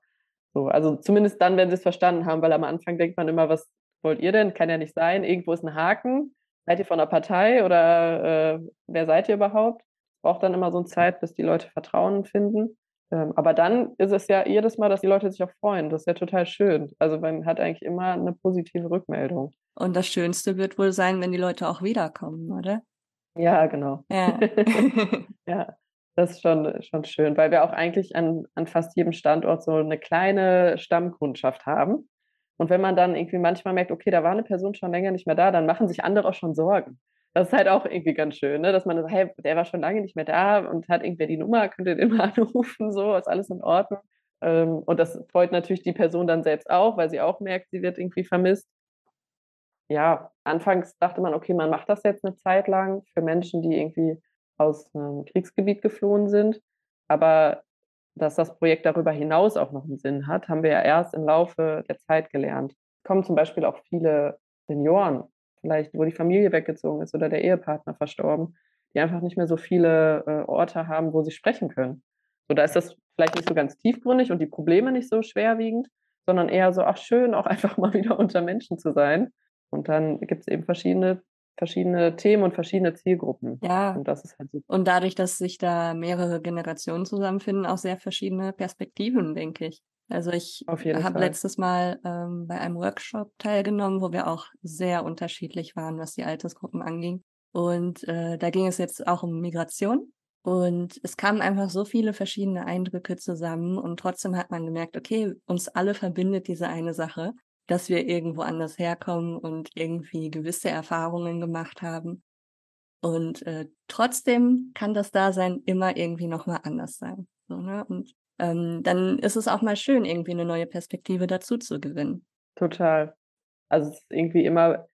So, also zumindest dann, wenn sie es verstanden haben, weil am Anfang denkt man immer, was wollt ihr denn? Kann ja nicht sein. Irgendwo ist ein Haken. Seid ihr von der Partei oder äh, wer seid ihr überhaupt? braucht dann immer so eine Zeit, bis die Leute Vertrauen finden. Ähm, aber dann ist es ja jedes Mal, dass die Leute sich auch freuen. Das ist ja total schön. Also man hat eigentlich immer eine positive Rückmeldung. Und das Schönste wird wohl sein, wenn die Leute auch wiederkommen, oder? Ja, genau. Ja, ja das ist schon, schon schön, weil wir auch eigentlich an, an fast jedem Standort so eine kleine Stammkundschaft haben. Und wenn man dann irgendwie manchmal merkt, okay, da war eine Person schon länger nicht mehr da, dann machen sich andere auch schon Sorgen. Das ist halt auch irgendwie ganz schön, ne? dass man sagt, hey, der war schon lange nicht mehr da und hat irgendwer die Nummer, könnt ihr den mal anrufen, so, ist alles in Ordnung. Ähm, und das freut natürlich die Person dann selbst auch, weil sie auch merkt, sie wird irgendwie vermisst. Ja, anfangs dachte man, okay, man macht das jetzt eine Zeit lang für Menschen, die irgendwie aus einem Kriegsgebiet geflohen sind. Aber dass das Projekt darüber hinaus auch noch einen Sinn hat, haben wir ja erst im Laufe der Zeit gelernt. Es kommen zum Beispiel auch viele Senioren vielleicht, wo die Familie weggezogen ist oder der Ehepartner verstorben, die einfach nicht mehr so viele äh, Orte haben, wo sie sprechen können. So, da ist das vielleicht nicht so ganz tiefgründig und die Probleme nicht so schwerwiegend, sondern eher so, ach schön, auch einfach mal wieder unter Menschen zu sein. Und dann gibt es eben verschiedene, verschiedene Themen und verschiedene Zielgruppen. Ja. Und das ist halt super. Und dadurch, dass sich da mehrere Generationen zusammenfinden, auch sehr verschiedene Perspektiven, denke ich. Also ich habe letztes Mal ähm, bei einem Workshop teilgenommen, wo wir auch sehr unterschiedlich waren, was die Altersgruppen anging. Und äh, da ging es jetzt auch um Migration. Und es kamen einfach so viele verschiedene Eindrücke zusammen und trotzdem hat man gemerkt, okay, uns alle verbindet diese eine Sache, dass wir irgendwo anders herkommen und irgendwie gewisse Erfahrungen gemacht haben. Und äh, trotzdem kann das Dasein immer irgendwie nochmal anders sein. So, ne? Und ähm, dann ist es auch mal schön, irgendwie eine neue Perspektive dazu zu gewinnen. Total. Also es ist irgendwie immer,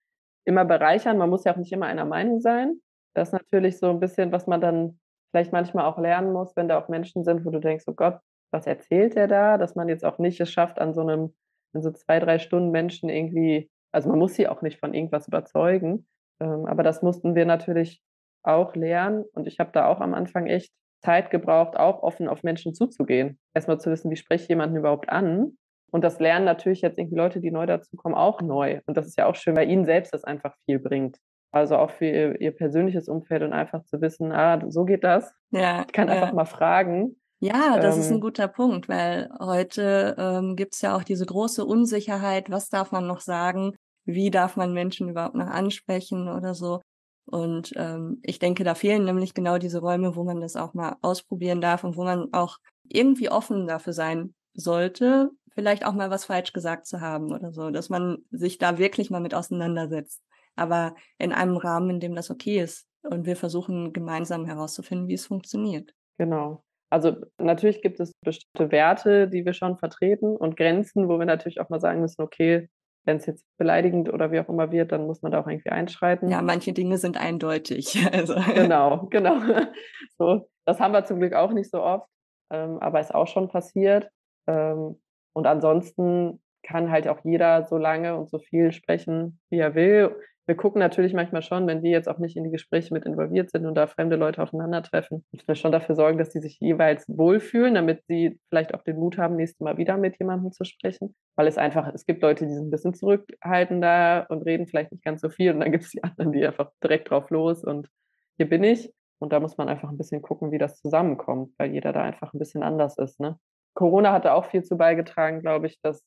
immer bereichern. Man muss ja auch nicht immer einer Meinung sein. Das ist natürlich so ein bisschen, was man dann vielleicht manchmal auch lernen muss, wenn da auch Menschen sind, wo du denkst, oh Gott, was erzählt der da? Dass man jetzt auch nicht es schafft, an so einem, in so zwei, drei Stunden Menschen irgendwie, also man muss sie auch nicht von irgendwas überzeugen. Ähm, aber das mussten wir natürlich auch lernen. Und ich habe da auch am Anfang echt Zeit gebraucht, auch offen auf Menschen zuzugehen. Erstmal zu wissen, wie spreche ich jemanden überhaupt an? Und das lernen natürlich jetzt irgendwie Leute, die neu dazukommen, auch neu. Und das ist ja auch schön, weil ihnen selbst das einfach viel bringt. Also auch für ihr, ihr, persönliches Umfeld und einfach zu wissen, ah, so geht das. Ja, ich kann ja. einfach mal fragen. Ja, das ähm, ist ein guter Punkt, weil heute ähm, gibt es ja auch diese große Unsicherheit, was darf man noch sagen, wie darf man Menschen überhaupt noch ansprechen oder so. Und ähm, ich denke, da fehlen nämlich genau diese Räume, wo man das auch mal ausprobieren darf und wo man auch irgendwie offen dafür sein sollte, vielleicht auch mal was falsch gesagt zu haben oder so, dass man sich da wirklich mal mit auseinandersetzt aber in einem Rahmen, in dem das okay ist. Und wir versuchen gemeinsam herauszufinden, wie es funktioniert. Genau. Also natürlich gibt es bestimmte Werte, die wir schon vertreten und Grenzen, wo wir natürlich auch mal sagen müssen, okay, wenn es jetzt beleidigend oder wie auch immer wird, dann muss man da auch irgendwie einschreiten. Ja, manche Dinge sind eindeutig. Also. Genau, genau. So, das haben wir zum Glück auch nicht so oft, ähm, aber ist auch schon passiert. Ähm, und ansonsten kann halt auch jeder so lange und so viel sprechen, wie er will wir gucken natürlich manchmal schon, wenn wir jetzt auch nicht in die Gespräche mit involviert sind und da fremde Leute aufeinandertreffen, müssen wir schon dafür sorgen, dass sie sich jeweils wohlfühlen, damit sie vielleicht auch den Mut haben, nächstes Mal wieder mit jemandem zu sprechen. Weil es einfach, es gibt Leute, die sind ein bisschen zurückhaltender und reden vielleicht nicht ganz so viel und dann gibt es die anderen, die einfach direkt drauf los und hier bin ich. Und da muss man einfach ein bisschen gucken, wie das zusammenkommt, weil jeder da einfach ein bisschen anders ist. Ne? Corona hatte auch viel zu beigetragen, glaube ich, dass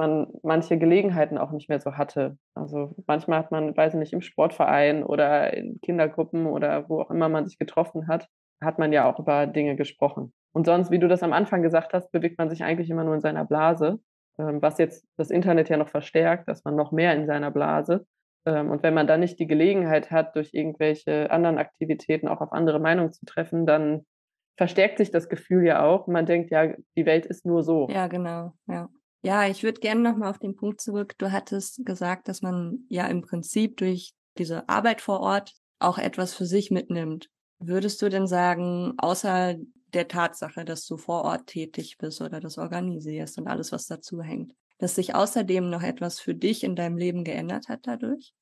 man manche Gelegenheiten auch nicht mehr so hatte. Also manchmal hat man, weiß ich nicht, im Sportverein oder in Kindergruppen oder wo auch immer man sich getroffen hat, hat man ja auch über Dinge gesprochen. Und sonst, wie du das am Anfang gesagt hast, bewegt man sich eigentlich immer nur in seiner Blase, ähm, was jetzt das Internet ja noch verstärkt, dass man noch mehr in seiner Blase. Ähm, und wenn man dann nicht die Gelegenheit hat, durch irgendwelche anderen Aktivitäten auch auf andere Meinungen zu treffen, dann verstärkt sich das Gefühl ja auch. Man denkt, ja, die Welt ist nur so. Ja, genau, ja. Ja, ich würde gerne nochmal auf den Punkt zurück. Du hattest gesagt, dass man ja im Prinzip durch diese Arbeit vor Ort auch etwas für sich mitnimmt. Würdest du denn sagen, außer der Tatsache, dass du vor Ort tätig bist oder das organisierst und alles, was dazu hängt, dass sich außerdem noch etwas für dich in deinem Leben geändert hat dadurch?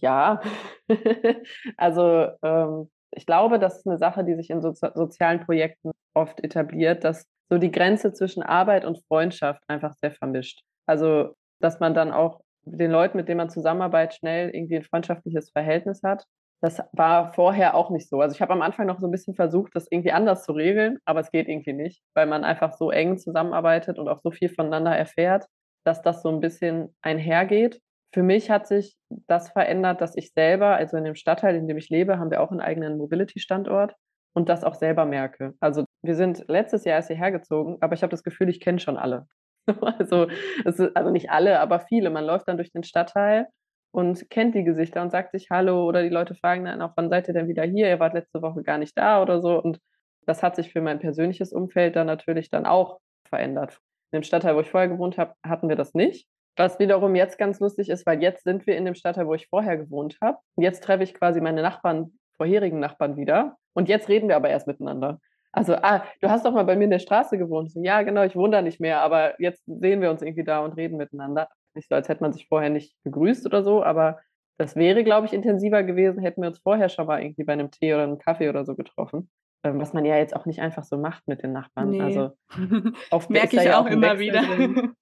Ja, also ähm, ich glaube, das ist eine Sache, die sich in so sozialen Projekten oft etabliert, dass so die Grenze zwischen Arbeit und Freundschaft einfach sehr vermischt. Also, dass man dann auch den Leuten, mit denen man zusammenarbeitet, schnell irgendwie ein freundschaftliches Verhältnis hat. Das war vorher auch nicht so. Also ich habe am Anfang noch so ein bisschen versucht, das irgendwie anders zu regeln, aber es geht irgendwie nicht, weil man einfach so eng zusammenarbeitet und auch so viel voneinander erfährt, dass das so ein bisschen einhergeht. Für mich hat sich das verändert, dass ich selber, also in dem Stadtteil, in dem ich lebe, haben wir auch einen eigenen Mobility-Standort und das auch selber merke. Also wir sind letztes Jahr erst hierher gezogen, aber ich habe das Gefühl, ich kenne schon alle. also, ist, also nicht alle, aber viele. Man läuft dann durch den Stadtteil und kennt die Gesichter und sagt sich Hallo oder die Leute fragen dann auch, wann seid ihr denn wieder hier? Ihr wart letzte Woche gar nicht da oder so. Und das hat sich für mein persönliches Umfeld dann natürlich dann auch verändert. In dem Stadtteil, wo ich vorher gewohnt habe, hatten wir das nicht. Was wiederum jetzt ganz lustig ist, weil jetzt sind wir in dem Stadtteil, wo ich vorher gewohnt habe. Jetzt treffe ich quasi meine Nachbarn, vorherigen Nachbarn wieder. Und jetzt reden wir aber erst miteinander. Also, ah, du hast doch mal bei mir in der Straße gewohnt. So, ja, genau, ich wohne da nicht mehr, aber jetzt sehen wir uns irgendwie da und reden miteinander. Nicht so, als hätte man sich vorher nicht begrüßt oder so, aber das wäre, glaube ich, intensiver gewesen, hätten wir uns vorher schon mal irgendwie bei einem Tee oder einem Kaffee oder so getroffen. Ähm, was man ja jetzt auch nicht einfach so macht mit den Nachbarn. Nee. Also oft merke ich ja auch, auch immer wieder.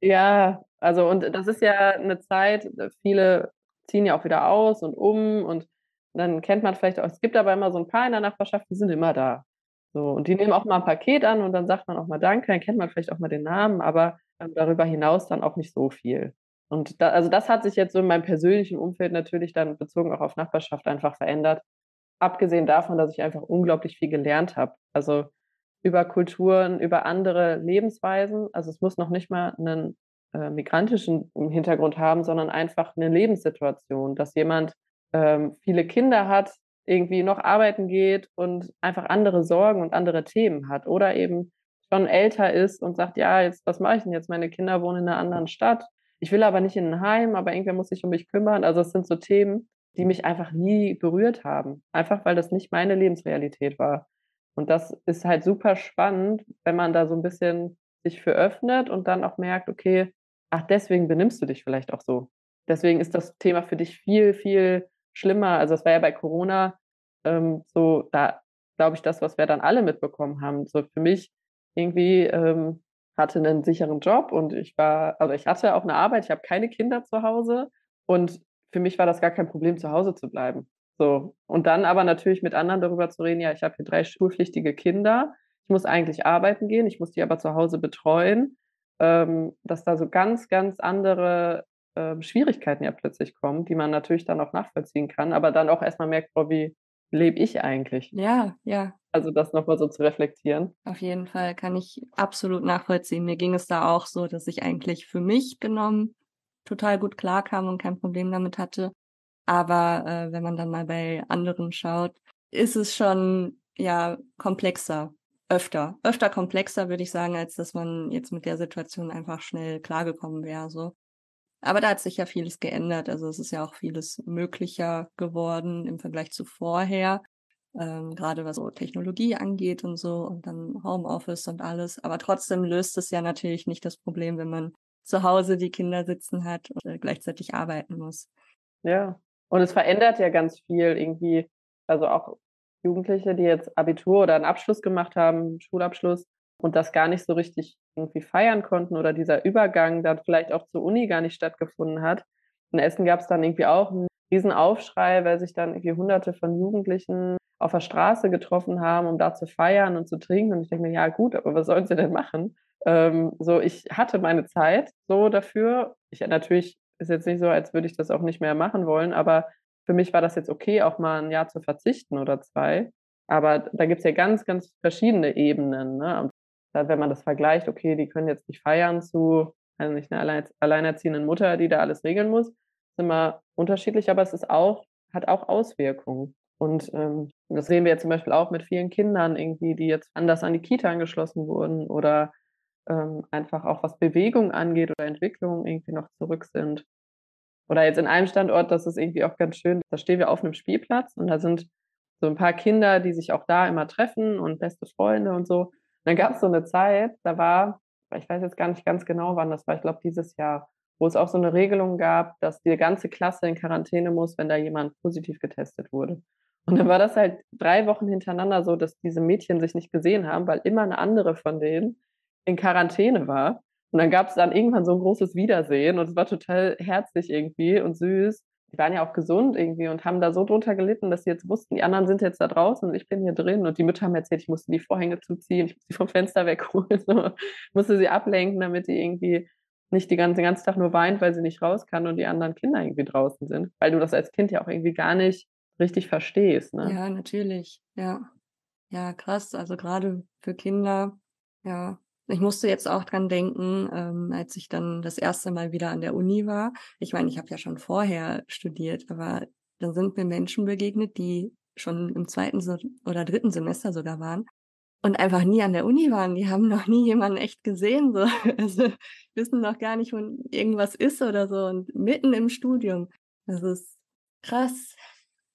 Ja, also und das ist ja eine Zeit, viele ziehen ja auch wieder aus und um und dann kennt man vielleicht auch, es gibt aber immer so ein paar in der Nachbarschaft, die sind immer da. So, und die nehmen auch mal ein Paket an und dann sagt man auch mal Danke, dann kennt man vielleicht auch mal den Namen, aber ähm, darüber hinaus dann auch nicht so viel. Und da, also das hat sich jetzt so in meinem persönlichen Umfeld natürlich dann bezogen auch auf Nachbarschaft einfach verändert. Abgesehen davon, dass ich einfach unglaublich viel gelernt habe. Also über Kulturen, über andere Lebensweisen. Also es muss noch nicht mal einen äh, migrantischen Hintergrund haben, sondern einfach eine Lebenssituation, dass jemand ähm, viele Kinder hat, irgendwie noch arbeiten geht und einfach andere Sorgen und andere Themen hat oder eben schon älter ist und sagt, ja, jetzt was mache ich denn jetzt? Meine Kinder wohnen in einer anderen Stadt. Ich will aber nicht in ein Heim, aber irgendwer muss sich um mich kümmern. Also es sind so Themen, die mich einfach nie berührt haben, einfach weil das nicht meine Lebensrealität war. Und das ist halt super spannend, wenn man da so ein bisschen sich für öffnet und dann auch merkt, okay, ach, deswegen benimmst du dich vielleicht auch so. Deswegen ist das Thema für dich viel, viel schlimmer. Also es war ja bei Corona ähm, so, da glaube ich, das, was wir dann alle mitbekommen haben. So für mich irgendwie ähm, hatte einen sicheren Job und ich war, also ich hatte auch eine Arbeit, ich habe keine Kinder zu Hause und für mich war das gar kein Problem, zu Hause zu bleiben. So. Und dann aber natürlich mit anderen darüber zu reden, ja, ich habe hier drei schulpflichtige Kinder, ich muss eigentlich arbeiten gehen, ich muss die aber zu Hause betreuen, ähm, dass da so ganz, ganz andere äh, Schwierigkeiten ja plötzlich kommen, die man natürlich dann auch nachvollziehen kann, aber dann auch erstmal merkt, boah, wie lebe ich eigentlich? Ja, ja. Also das nochmal so zu reflektieren. Auf jeden Fall kann ich absolut nachvollziehen. Mir ging es da auch so, dass ich eigentlich für mich genommen total gut klarkam und kein Problem damit hatte. Aber äh, wenn man dann mal bei anderen schaut, ist es schon ja komplexer, öfter, öfter komplexer, würde ich sagen, als dass man jetzt mit der Situation einfach schnell klargekommen wäre. So. Aber da hat sich ja vieles geändert. Also es ist ja auch vieles möglicher geworden im Vergleich zu vorher. Ähm, gerade was so Technologie angeht und so und dann Homeoffice und alles. Aber trotzdem löst es ja natürlich nicht das Problem, wenn man zu Hause die Kinder sitzen hat und äh, gleichzeitig arbeiten muss. Ja, und es verändert ja ganz viel irgendwie. Also auch Jugendliche, die jetzt Abitur oder einen Abschluss gemacht haben, Schulabschluss und das gar nicht so richtig irgendwie feiern konnten oder dieser Übergang dann vielleicht auch zur Uni gar nicht stattgefunden hat. In Essen gab es dann irgendwie auch einen riesen Aufschrei, weil sich dann irgendwie hunderte von Jugendlichen auf der Straße getroffen haben, um da zu feiern und zu trinken. Und ich denke mir, ja gut, aber was sollen sie denn machen? Ähm, so, ich hatte meine Zeit so dafür. Ich natürlich ist jetzt nicht so, als würde ich das auch nicht mehr machen wollen, aber für mich war das jetzt okay, auch mal ein Jahr zu verzichten oder zwei. Aber da gibt es ja ganz, ganz verschiedene Ebenen. Ne? Wenn man das vergleicht, okay, die können jetzt nicht feiern zu also nicht einer allein, alleinerziehenden Mutter, die da alles regeln muss, ist immer unterschiedlich, aber es ist auch, hat auch Auswirkungen. Und ähm, das sehen wir jetzt zum Beispiel auch mit vielen Kindern irgendwie, die jetzt anders an die Kita angeschlossen wurden oder ähm, einfach auch was Bewegung angeht oder Entwicklung irgendwie noch zurück sind. Oder jetzt in einem Standort, das ist irgendwie auch ganz schön, da stehen wir auf einem Spielplatz und da sind so ein paar Kinder, die sich auch da immer treffen und beste Freunde und so. Dann gab es so eine Zeit, da war, ich weiß jetzt gar nicht ganz genau, wann das war, ich glaube dieses Jahr, wo es auch so eine Regelung gab, dass die ganze Klasse in Quarantäne muss, wenn da jemand positiv getestet wurde. Und dann war das halt drei Wochen hintereinander so, dass diese Mädchen sich nicht gesehen haben, weil immer eine andere von denen in Quarantäne war. Und dann gab es dann irgendwann so ein großes Wiedersehen und es war total herzlich irgendwie und süß. Die waren ja auch gesund irgendwie und haben da so drunter gelitten, dass sie jetzt wussten, die anderen sind jetzt da draußen und ich bin hier drin. Und die Mütter haben erzählt, ich musste die Vorhänge zuziehen, ich musste sie vom Fenster wegholen, so. musste sie ablenken, damit die irgendwie nicht ganze, den ganzen Tag nur weint, weil sie nicht raus kann und die anderen Kinder irgendwie draußen sind. Weil du das als Kind ja auch irgendwie gar nicht richtig verstehst. Ne? Ja, natürlich. Ja. Ja, krass. Also gerade für Kinder, ja, ich musste jetzt auch dran denken, ähm, als ich dann das erste Mal wieder an der Uni war. Ich meine, ich habe ja schon vorher studiert, aber dann sind mir Menschen begegnet, die schon im zweiten oder dritten Semester sogar waren und einfach nie an der Uni waren. Die haben noch nie jemanden echt gesehen, so. Also wissen noch gar nicht, wo irgendwas ist oder so und mitten im Studium. Das ist krass.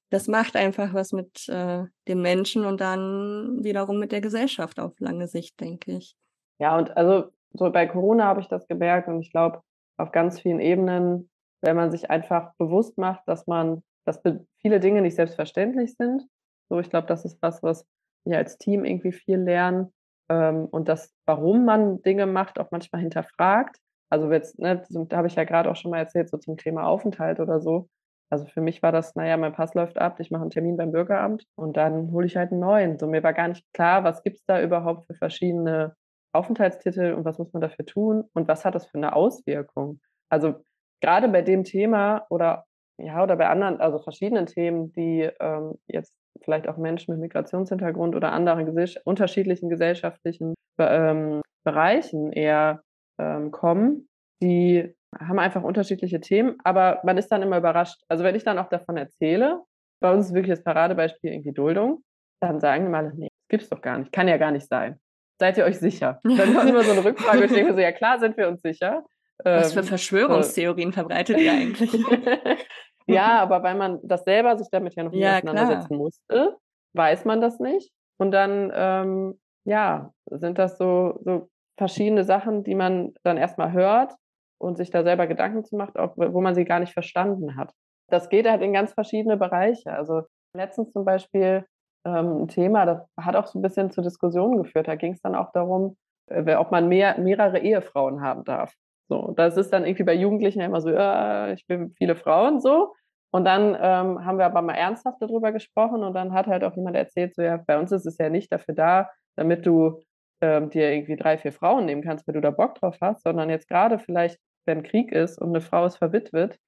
Das macht einfach was mit äh, dem Menschen und dann wiederum mit der Gesellschaft auf lange Sicht, denke ich. Ja, und also so bei Corona habe ich das gemerkt und ich glaube, auf ganz vielen Ebenen, wenn man sich einfach bewusst macht, dass man, dass viele Dinge nicht selbstverständlich sind. So, ich glaube, das ist was, was wir als Team irgendwie viel lernen ähm, und das, warum man Dinge macht, auch manchmal hinterfragt. Also jetzt, ne, da habe ich ja gerade auch schon mal erzählt, so zum Thema Aufenthalt oder so. Also für mich war das, naja, mein Pass läuft ab, ich mache einen Termin beim Bürgeramt und dann hole ich halt einen neuen. So, mir war gar nicht klar, was gibt es da überhaupt für verschiedene Aufenthaltstitel und was muss man dafür tun und was hat das für eine Auswirkung? Also gerade bei dem Thema oder ja, oder bei anderen, also verschiedenen Themen, die ähm, jetzt vielleicht auch Menschen mit Migrationshintergrund oder anderen gesell unterschiedlichen gesellschaftlichen ähm, Bereichen eher ähm, kommen, die haben einfach unterschiedliche Themen, aber man ist dann immer überrascht. Also wenn ich dann auch davon erzähle, bei uns ist wirklich das Paradebeispiel irgendwie Duldung, dann sagen wir mal, nee, das gibt's doch gar nicht, kann ja gar nicht sein. Seid ihr euch sicher? Dann kommt immer so eine Rückfrage und ich denke so, ja klar sind wir uns sicher. Was für ähm, Verschwörungstheorien so. verbreitet ihr eigentlich? ja, aber weil man das selber sich damit ja noch ja, auseinandersetzen klar. musste, weiß man das nicht. Und dann, ähm, ja, sind das so, so verschiedene Sachen, die man dann erstmal hört und sich da selber Gedanken zu macht, auch, wo man sie gar nicht verstanden hat. Das geht halt in ganz verschiedene Bereiche. Also letztens zum Beispiel ähm, ein Thema, das hat auch so ein bisschen zu Diskussionen geführt. Da ging es dann auch darum, äh, ob man mehr, mehrere Ehefrauen haben darf. So, das ist dann irgendwie bei Jugendlichen immer so, ja, ich will viele Frauen so. Und dann ähm, haben wir aber mal ernsthaft darüber gesprochen und dann hat halt auch jemand erzählt, so ja, bei uns ist es ja nicht dafür da, damit du ähm, dir irgendwie drei, vier Frauen nehmen kannst, wenn du da Bock drauf hast, sondern jetzt gerade vielleicht, wenn Krieg ist und eine Frau ist verwitwet,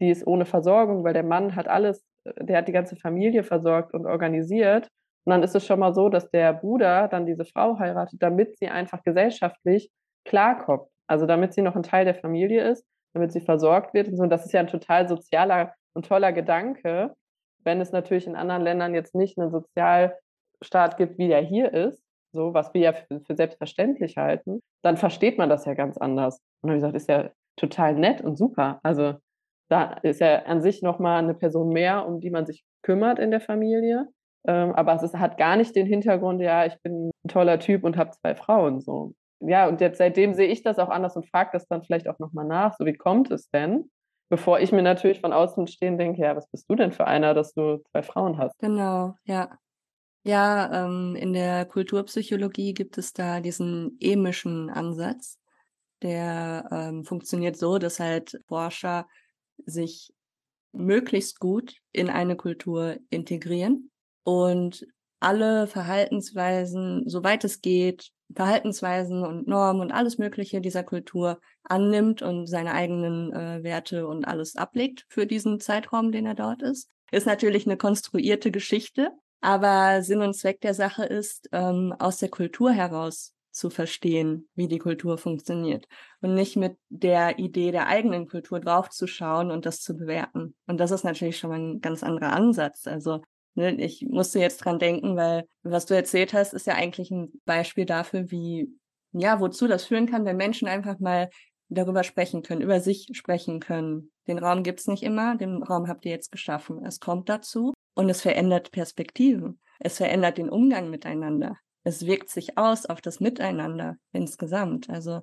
die ist ohne Versorgung, weil der Mann hat alles, der hat die ganze Familie versorgt und organisiert. Und dann ist es schon mal so, dass der Bruder dann diese Frau heiratet, damit sie einfach gesellschaftlich klarkommt. Also damit sie noch ein Teil der Familie ist, damit sie versorgt wird und so. Und das ist ja ein total sozialer und toller Gedanke, wenn es natürlich in anderen Ländern jetzt nicht einen Sozialstaat gibt, wie der hier ist, so was wir ja für, für selbstverständlich halten, dann versteht man das ja ganz anders. Und dann habe ich gesagt, ist ja total nett und super. Also da ist ja an sich nochmal eine Person mehr, um die man sich kümmert in der Familie. Ähm, aber es ist, hat gar nicht den Hintergrund, ja, ich bin ein toller Typ und habe zwei Frauen. So. Ja, und jetzt seitdem sehe ich das auch anders und frage das dann vielleicht auch nochmal nach, so wie kommt es denn? Bevor ich mir natürlich von außen stehen denke, ja, was bist du denn für einer, dass du zwei Frauen hast? Genau, ja. Ja, ähm, in der Kulturpsychologie gibt es da diesen emischen Ansatz. Der ähm, funktioniert so, dass halt Forscher sich möglichst gut in eine Kultur integrieren und alle Verhaltensweisen, soweit es geht, Verhaltensweisen und Normen und alles Mögliche dieser Kultur annimmt und seine eigenen äh, Werte und alles ablegt für diesen Zeitraum, den er dort ist. Ist natürlich eine konstruierte Geschichte, aber Sinn und Zweck der Sache ist, ähm, aus der Kultur heraus zu verstehen, wie die Kultur funktioniert und nicht mit der Idee der eigenen Kultur draufzuschauen und das zu bewerten. Und das ist natürlich schon mal ein ganz anderer Ansatz. Also ne, ich musste jetzt dran denken, weil was du erzählt hast, ist ja eigentlich ein Beispiel dafür, wie, ja, wozu das führen kann, wenn Menschen einfach mal darüber sprechen können, über sich sprechen können. Den Raum gibt's nicht immer, den Raum habt ihr jetzt geschaffen. Es kommt dazu und es verändert Perspektiven. Es verändert den Umgang miteinander. Es wirkt sich aus auf das Miteinander insgesamt. Also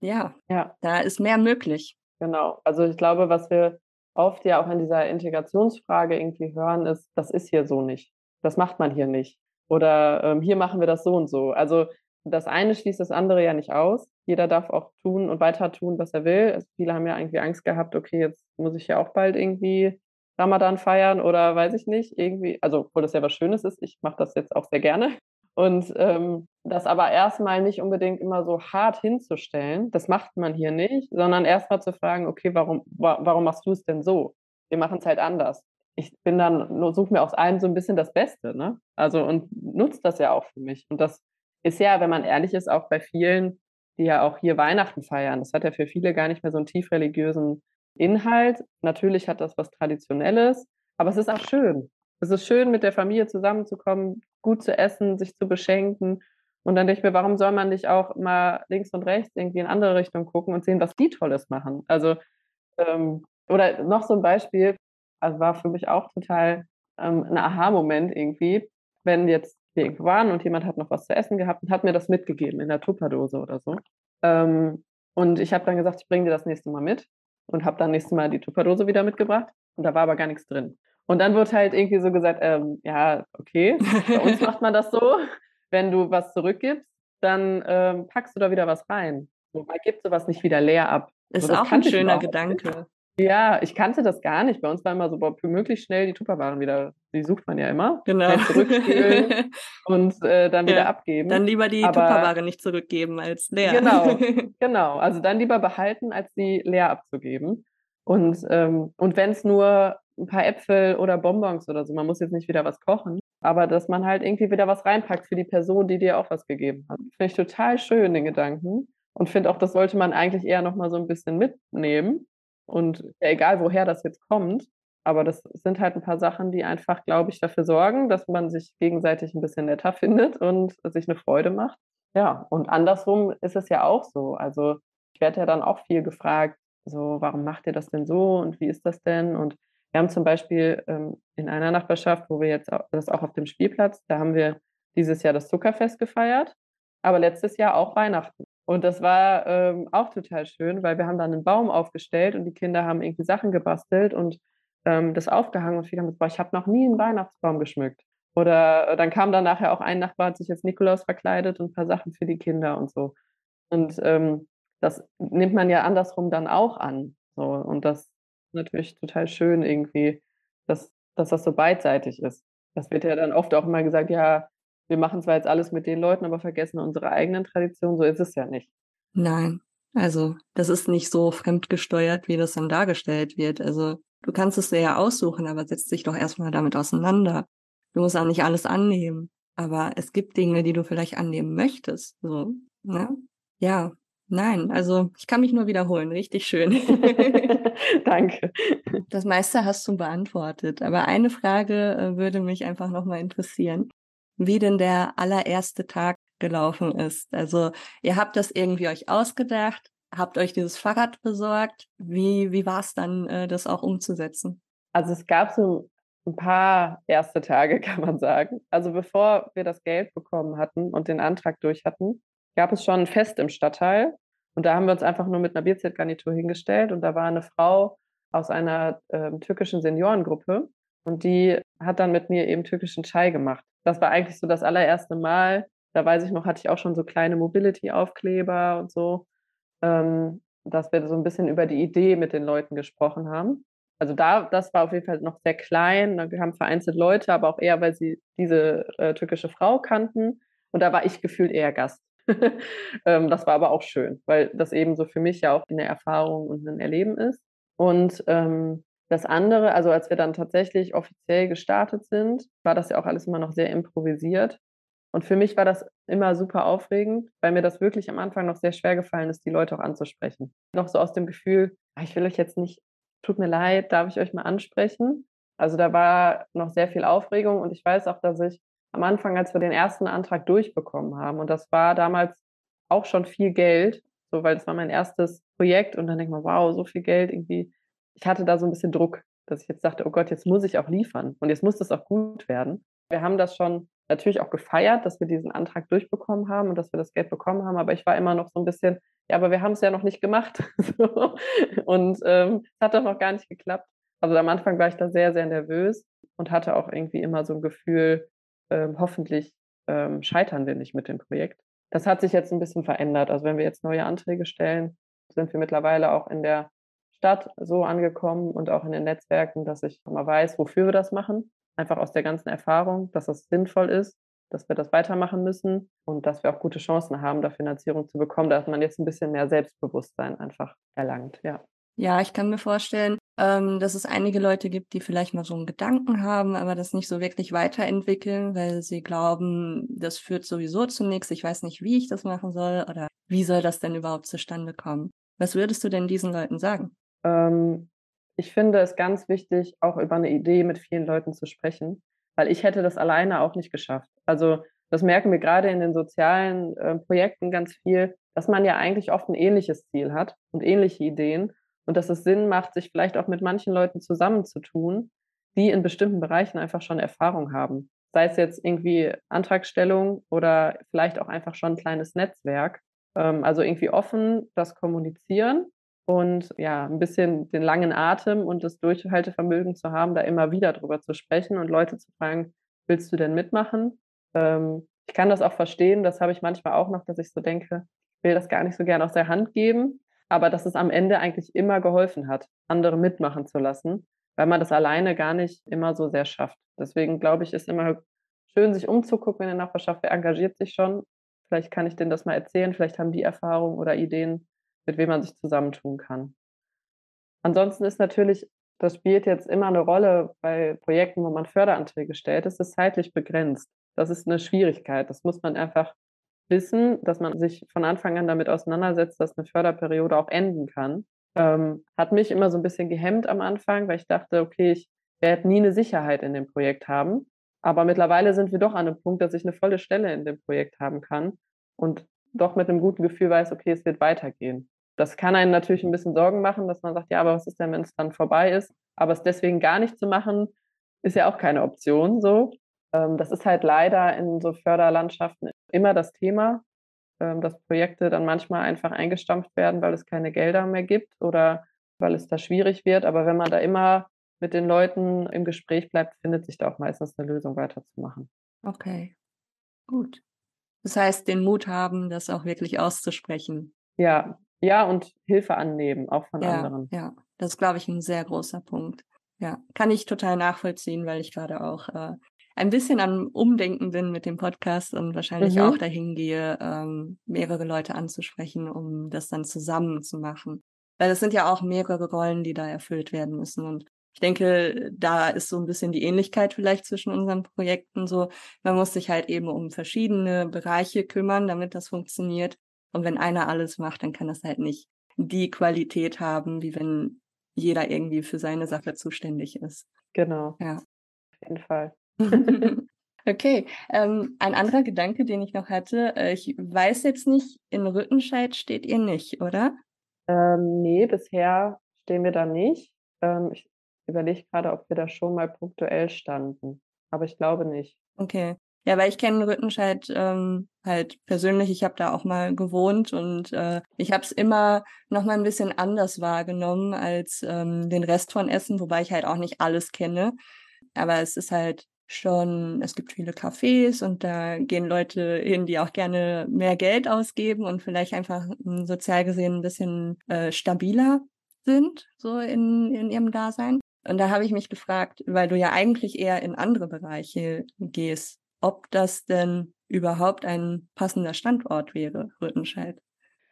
ja, ja, da ist mehr möglich. Genau. Also ich glaube, was wir oft ja auch in dieser Integrationsfrage irgendwie hören, ist, das ist hier so nicht. Das macht man hier nicht. Oder ähm, hier machen wir das so und so. Also das eine schließt das andere ja nicht aus. Jeder darf auch tun und weiter tun, was er will. Also viele haben ja irgendwie Angst gehabt, okay, jetzt muss ich ja auch bald irgendwie Ramadan feiern oder weiß ich nicht, irgendwie, also obwohl das ja was Schönes ist, ich mache das jetzt auch sehr gerne. Und ähm, das aber erstmal nicht unbedingt immer so hart hinzustellen, das macht man hier nicht, sondern erstmal zu fragen, okay, warum, wa warum machst du es denn so? Wir machen es halt anders. Ich bin dann, suche mir aus allem so ein bisschen das Beste, ne? Also und nutze das ja auch für mich. Und das ist ja, wenn man ehrlich ist, auch bei vielen, die ja auch hier Weihnachten feiern. Das hat ja für viele gar nicht mehr so einen tief religiösen Inhalt. Natürlich hat das was Traditionelles, aber es ist auch schön. Es ist schön, mit der Familie zusammenzukommen, gut zu essen, sich zu beschenken. Und dann denke ich mir, warum soll man nicht auch mal links und rechts irgendwie in andere Richtungen gucken und sehen, was die Tolles machen? Also, ähm, oder noch so ein Beispiel, also war für mich auch total ähm, ein Aha-Moment irgendwie, wenn jetzt wir irgendwo waren und jemand hat noch was zu essen gehabt und hat mir das mitgegeben in der Tupperdose oder so. Ähm, und ich habe dann gesagt, ich bringe dir das nächste Mal mit und habe dann nächstes Mal die Tupperdose wieder mitgebracht und da war aber gar nichts drin. Und dann wird halt irgendwie so gesagt, ähm, ja, okay, bei uns macht man das so, wenn du was zurückgibst, dann ähm, packst du da wieder was rein. Man gibt sowas nicht wieder leer ab. Ist so, auch ein schöner Gedanke. Ja, ich kannte das gar nicht. Bei uns war immer so, boah, möglichst schnell die Tupperwaren wieder, die sucht man ja immer. Genau. Zurückspielen und äh, dann ja, wieder abgeben. Dann lieber die Aber, Tupperware nicht zurückgeben als leer. Genau, genau. Also dann lieber behalten, als sie leer abzugeben. Und, ähm, und wenn es nur ein paar Äpfel oder Bonbons oder so, man muss jetzt nicht wieder was kochen, aber dass man halt irgendwie wieder was reinpackt für die Person, die dir auch was gegeben hat. Finde ich total schön, den Gedanken. Und finde auch, das sollte man eigentlich eher nochmal so ein bisschen mitnehmen. Und egal, woher das jetzt kommt, aber das sind halt ein paar Sachen, die einfach, glaube ich, dafür sorgen, dass man sich gegenseitig ein bisschen netter findet und sich eine Freude macht. Ja, und andersrum ist es ja auch so. Also ich werde ja dann auch viel gefragt, so, warum macht ihr das denn so und wie ist das denn? Und wir haben zum Beispiel ähm, in einer Nachbarschaft, wo wir jetzt auch, das auch auf dem Spielplatz, da haben wir dieses Jahr das Zuckerfest gefeiert, aber letztes Jahr auch Weihnachten. Und das war ähm, auch total schön, weil wir haben dann einen Baum aufgestellt und die Kinder haben irgendwie Sachen gebastelt und ähm, das aufgehangen und viele haben gesagt, ich habe noch nie einen Weihnachtsbaum geschmückt. Oder äh, dann kam dann nachher auch ein Nachbar, hat sich als Nikolaus verkleidet und ein paar Sachen für die Kinder und so. Und ähm, das nimmt man ja andersrum dann auch an. So. Und das ist natürlich total schön irgendwie, dass, dass das so beidseitig ist. Das wird ja dann oft auch immer gesagt, ja, wir machen zwar jetzt alles mit den Leuten, aber vergessen unsere eigenen Traditionen. So ist es ja nicht. Nein, also das ist nicht so fremdgesteuert, wie das dann dargestellt wird. Also du kannst es dir ja aussuchen, aber setz dich doch erstmal damit auseinander. Du musst auch nicht alles annehmen. Aber es gibt Dinge, die du vielleicht annehmen möchtest. So, ne? Ja, nein, also ich kann mich nur wiederholen. Richtig schön. Danke. Das meiste hast du beantwortet. Aber eine Frage äh, würde mich einfach nochmal interessieren. Wie denn der allererste Tag gelaufen ist. Also ihr habt das irgendwie euch ausgedacht, habt euch dieses Fahrrad besorgt. Wie, wie war es dann, äh, das auch umzusetzen? Also es gab so ein paar erste Tage, kann man sagen. Also bevor wir das Geld bekommen hatten und den Antrag durch hatten, gab es schon ein Fest im Stadtteil. Und da haben wir uns einfach nur mit einer Bierzeltgarnitur hingestellt. Und da war eine Frau aus einer äh, türkischen Seniorengruppe. Und die hat dann mit mir eben türkischen Chai gemacht. Das war eigentlich so das allererste Mal. Da weiß ich noch, hatte ich auch schon so kleine Mobility-Aufkleber und so, ähm, dass wir so ein bisschen über die Idee mit den Leuten gesprochen haben also da, das war auf jeden Fall noch sehr klein. Wir haben vereinzelt Leute, aber auch eher, weil sie diese äh, türkische Frau kannten. Und da war ich gefühlt eher Gast. ähm, das war aber auch schön, weil das eben so für mich ja auch eine Erfahrung und ein Erleben ist. Und ähm, das andere, also als wir dann tatsächlich offiziell gestartet sind, war das ja auch alles immer noch sehr improvisiert. Und für mich war das immer super aufregend, weil mir das wirklich am Anfang noch sehr schwer gefallen ist, die Leute auch anzusprechen. Noch so aus dem Gefühl, ah, ich will euch jetzt nicht tut mir leid, darf ich euch mal ansprechen? Also da war noch sehr viel Aufregung und ich weiß auch, dass ich am Anfang, als wir den ersten Antrag durchbekommen haben, und das war damals auch schon viel Geld, so weil das war mein erstes Projekt und dann denkt man, wow, so viel Geld irgendwie. Ich hatte da so ein bisschen Druck, dass ich jetzt dachte, oh Gott, jetzt muss ich auch liefern und jetzt muss das auch gut werden. Wir haben das schon natürlich auch gefeiert, dass wir diesen Antrag durchbekommen haben und dass wir das Geld bekommen haben, aber ich war immer noch so ein bisschen, ja, aber wir haben es ja noch nicht gemacht. und ähm, es hat doch noch gar nicht geklappt. Also am Anfang war ich da sehr, sehr nervös und hatte auch irgendwie immer so ein Gefühl, ähm, hoffentlich ähm, scheitern wir nicht mit dem Projekt. Das hat sich jetzt ein bisschen verändert. Also wenn wir jetzt neue Anträge stellen, sind wir mittlerweile auch in der Stadt so angekommen und auch in den Netzwerken, dass ich mal weiß, wofür wir das machen. Einfach aus der ganzen Erfahrung, dass das sinnvoll ist dass wir das weitermachen müssen und dass wir auch gute Chancen haben, da Finanzierung zu bekommen, dass man jetzt ein bisschen mehr Selbstbewusstsein einfach erlangt, ja. Ja, ich kann mir vorstellen, ähm, dass es einige Leute gibt, die vielleicht mal so einen Gedanken haben, aber das nicht so wirklich weiterentwickeln, weil sie glauben, das führt sowieso zu nichts. Ich weiß nicht, wie ich das machen soll oder wie soll das denn überhaupt zustande kommen? Was würdest du denn diesen Leuten sagen? Ähm, ich finde es ganz wichtig, auch über eine Idee mit vielen Leuten zu sprechen, weil ich hätte das alleine auch nicht geschafft. Also das merken wir gerade in den sozialen äh, Projekten ganz viel, dass man ja eigentlich oft ein ähnliches Ziel hat und ähnliche Ideen und dass es Sinn macht, sich vielleicht auch mit manchen Leuten zusammenzutun, die in bestimmten Bereichen einfach schon Erfahrung haben. Sei es jetzt irgendwie Antragstellung oder vielleicht auch einfach schon ein kleines Netzwerk. Ähm, also irgendwie offen das kommunizieren und ja, ein bisschen den langen Atem und das Durchhaltevermögen zu haben, da immer wieder drüber zu sprechen und Leute zu fragen, willst du denn mitmachen? Ähm, ich kann das auch verstehen, das habe ich manchmal auch noch, dass ich so denke, ich will das gar nicht so gern aus der Hand geben, aber dass es am Ende eigentlich immer geholfen hat, andere mitmachen zu lassen, weil man das alleine gar nicht immer so sehr schafft. Deswegen glaube ich, ist immer schön, sich umzugucken in der Nachbarschaft, wer engagiert sich schon. Vielleicht kann ich denen das mal erzählen, vielleicht haben die Erfahrungen oder Ideen, mit wem man sich zusammentun kann. Ansonsten ist natürlich, das spielt jetzt immer eine Rolle bei Projekten, wo man Förderanträge stellt, es ist zeitlich begrenzt. Das ist eine Schwierigkeit. Das muss man einfach wissen, dass man sich von Anfang an damit auseinandersetzt, dass eine Förderperiode auch enden kann. Ähm, hat mich immer so ein bisschen gehemmt am Anfang, weil ich dachte, okay, ich werde nie eine Sicherheit in dem Projekt haben. Aber mittlerweile sind wir doch an einem Punkt, dass ich eine volle Stelle in dem Projekt haben kann und doch mit einem guten Gefühl weiß, okay, es wird weitergehen. Das kann einen natürlich ein bisschen Sorgen machen, dass man sagt, ja, aber was ist denn, wenn es dann vorbei ist? Aber es deswegen gar nicht zu machen, ist ja auch keine Option so. Ähm, das ist halt leider in so Förderlandschaften immer das Thema, ähm, dass Projekte dann manchmal einfach eingestampft werden, weil es keine Gelder mehr gibt oder weil es da schwierig wird. Aber wenn man da immer mit den Leuten im Gespräch bleibt, findet sich da auch meistens eine Lösung weiterzumachen. Okay, gut. Das heißt, den Mut haben, das auch wirklich auszusprechen. Ja, ja, und Hilfe annehmen, auch von ja, anderen. Ja, das ist, glaube ich, ein sehr großer Punkt. Ja, kann ich total nachvollziehen, weil ich gerade auch äh, ein bisschen am Umdenken bin mit dem Podcast und wahrscheinlich mhm. auch dahin gehe, ähm, mehrere Leute anzusprechen, um das dann zusammen zu machen. Weil es sind ja auch mehrere Rollen, die da erfüllt werden müssen. Und ich denke, da ist so ein bisschen die Ähnlichkeit vielleicht zwischen unseren Projekten so. Man muss sich halt eben um verschiedene Bereiche kümmern, damit das funktioniert. Und wenn einer alles macht, dann kann das halt nicht die Qualität haben, wie wenn jeder irgendwie für seine Sache zuständig ist. Genau. Ja. Auf jeden Fall. okay, ähm, ein anderer Gedanke, den ich noch hatte, äh, ich weiß jetzt nicht, in Rüttenscheid steht ihr nicht, oder? Ähm, nee, bisher stehen wir da nicht. Ähm, ich überlege gerade, ob wir da schon mal punktuell standen, aber ich glaube nicht. Okay. Ja, weil ich kenne Rüttenscheid ähm, halt persönlich. Ich habe da auch mal gewohnt und äh, ich habe es immer noch mal ein bisschen anders wahrgenommen als ähm, den Rest von Essen, wobei ich halt auch nicht alles kenne. Aber es ist halt schon, es gibt viele Cafés und da gehen Leute hin, die auch gerne mehr Geld ausgeben und vielleicht einfach hm, sozial gesehen ein bisschen äh, stabiler sind, so in, in ihrem Dasein. Und da habe ich mich gefragt, weil du ja eigentlich eher in andere Bereiche gehst, ob das denn überhaupt ein passender Standort wäre, Rüttenscheid.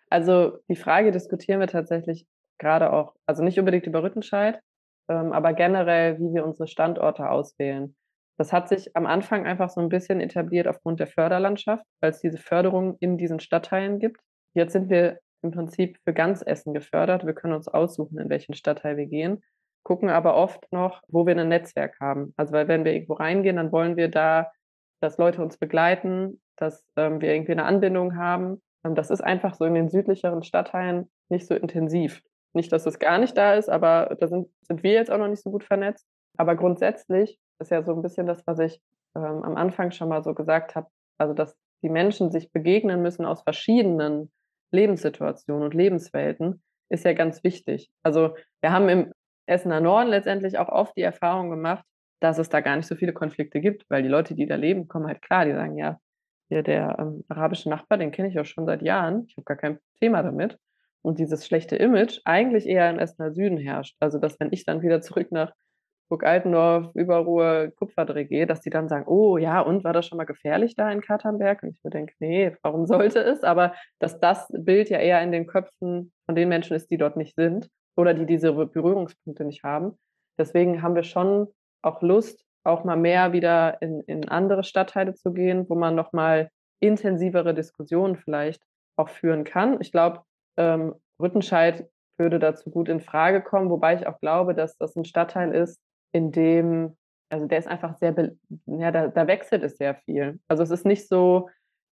Also die Frage diskutieren wir tatsächlich gerade auch, also nicht unbedingt über Rüttenscheid, ähm, aber generell, wie wir unsere Standorte auswählen. Das hat sich am Anfang einfach so ein bisschen etabliert aufgrund der Förderlandschaft, weil es diese Förderung in diesen Stadtteilen gibt. Jetzt sind wir im Prinzip für ganz Essen gefördert. Wir können uns aussuchen, in welchen Stadtteil wir gehen, gucken aber oft noch, wo wir ein Netzwerk haben. Also weil wenn wir irgendwo reingehen, dann wollen wir da, dass Leute uns begleiten, dass ähm, wir irgendwie eine Anbindung haben. Ähm, das ist einfach so in den südlicheren Stadtteilen nicht so intensiv. Nicht, dass es gar nicht da ist, aber da sind, sind wir jetzt auch noch nicht so gut vernetzt. Aber grundsätzlich ist ja so ein bisschen das, was ich ähm, am Anfang schon mal so gesagt habe, also dass die Menschen sich begegnen müssen aus verschiedenen Lebenssituationen und Lebenswelten, ist ja ganz wichtig. Also wir haben im Essener Norden letztendlich auch oft die Erfahrung gemacht, dass es da gar nicht so viele Konflikte gibt, weil die Leute, die da leben, kommen halt klar, die sagen, ja, hier der ähm, arabische Nachbar, den kenne ich auch schon seit Jahren, ich habe gar kein Thema damit. Und dieses schlechte Image eigentlich eher im Essener Süden herrscht. Also, dass wenn ich dann wieder zurück nach Burg Altendorf, Überruhe, Kupferdreh gehe, dass die dann sagen, oh ja, und war das schon mal gefährlich da in Katernberg? Und ich mir denke, nee, warum sollte es? Aber dass das Bild ja eher in den Köpfen von den Menschen ist, die dort nicht sind oder die diese Berührungspunkte nicht haben. Deswegen haben wir schon auch Lust, auch mal mehr wieder in, in andere Stadtteile zu gehen, wo man nochmal intensivere Diskussionen vielleicht auch führen kann. Ich glaube, ähm, Rüttenscheid würde dazu gut in Frage kommen, wobei ich auch glaube, dass das ein Stadtteil ist, in dem, also der ist einfach sehr, ja, da, da wechselt es sehr viel. Also es ist nicht so,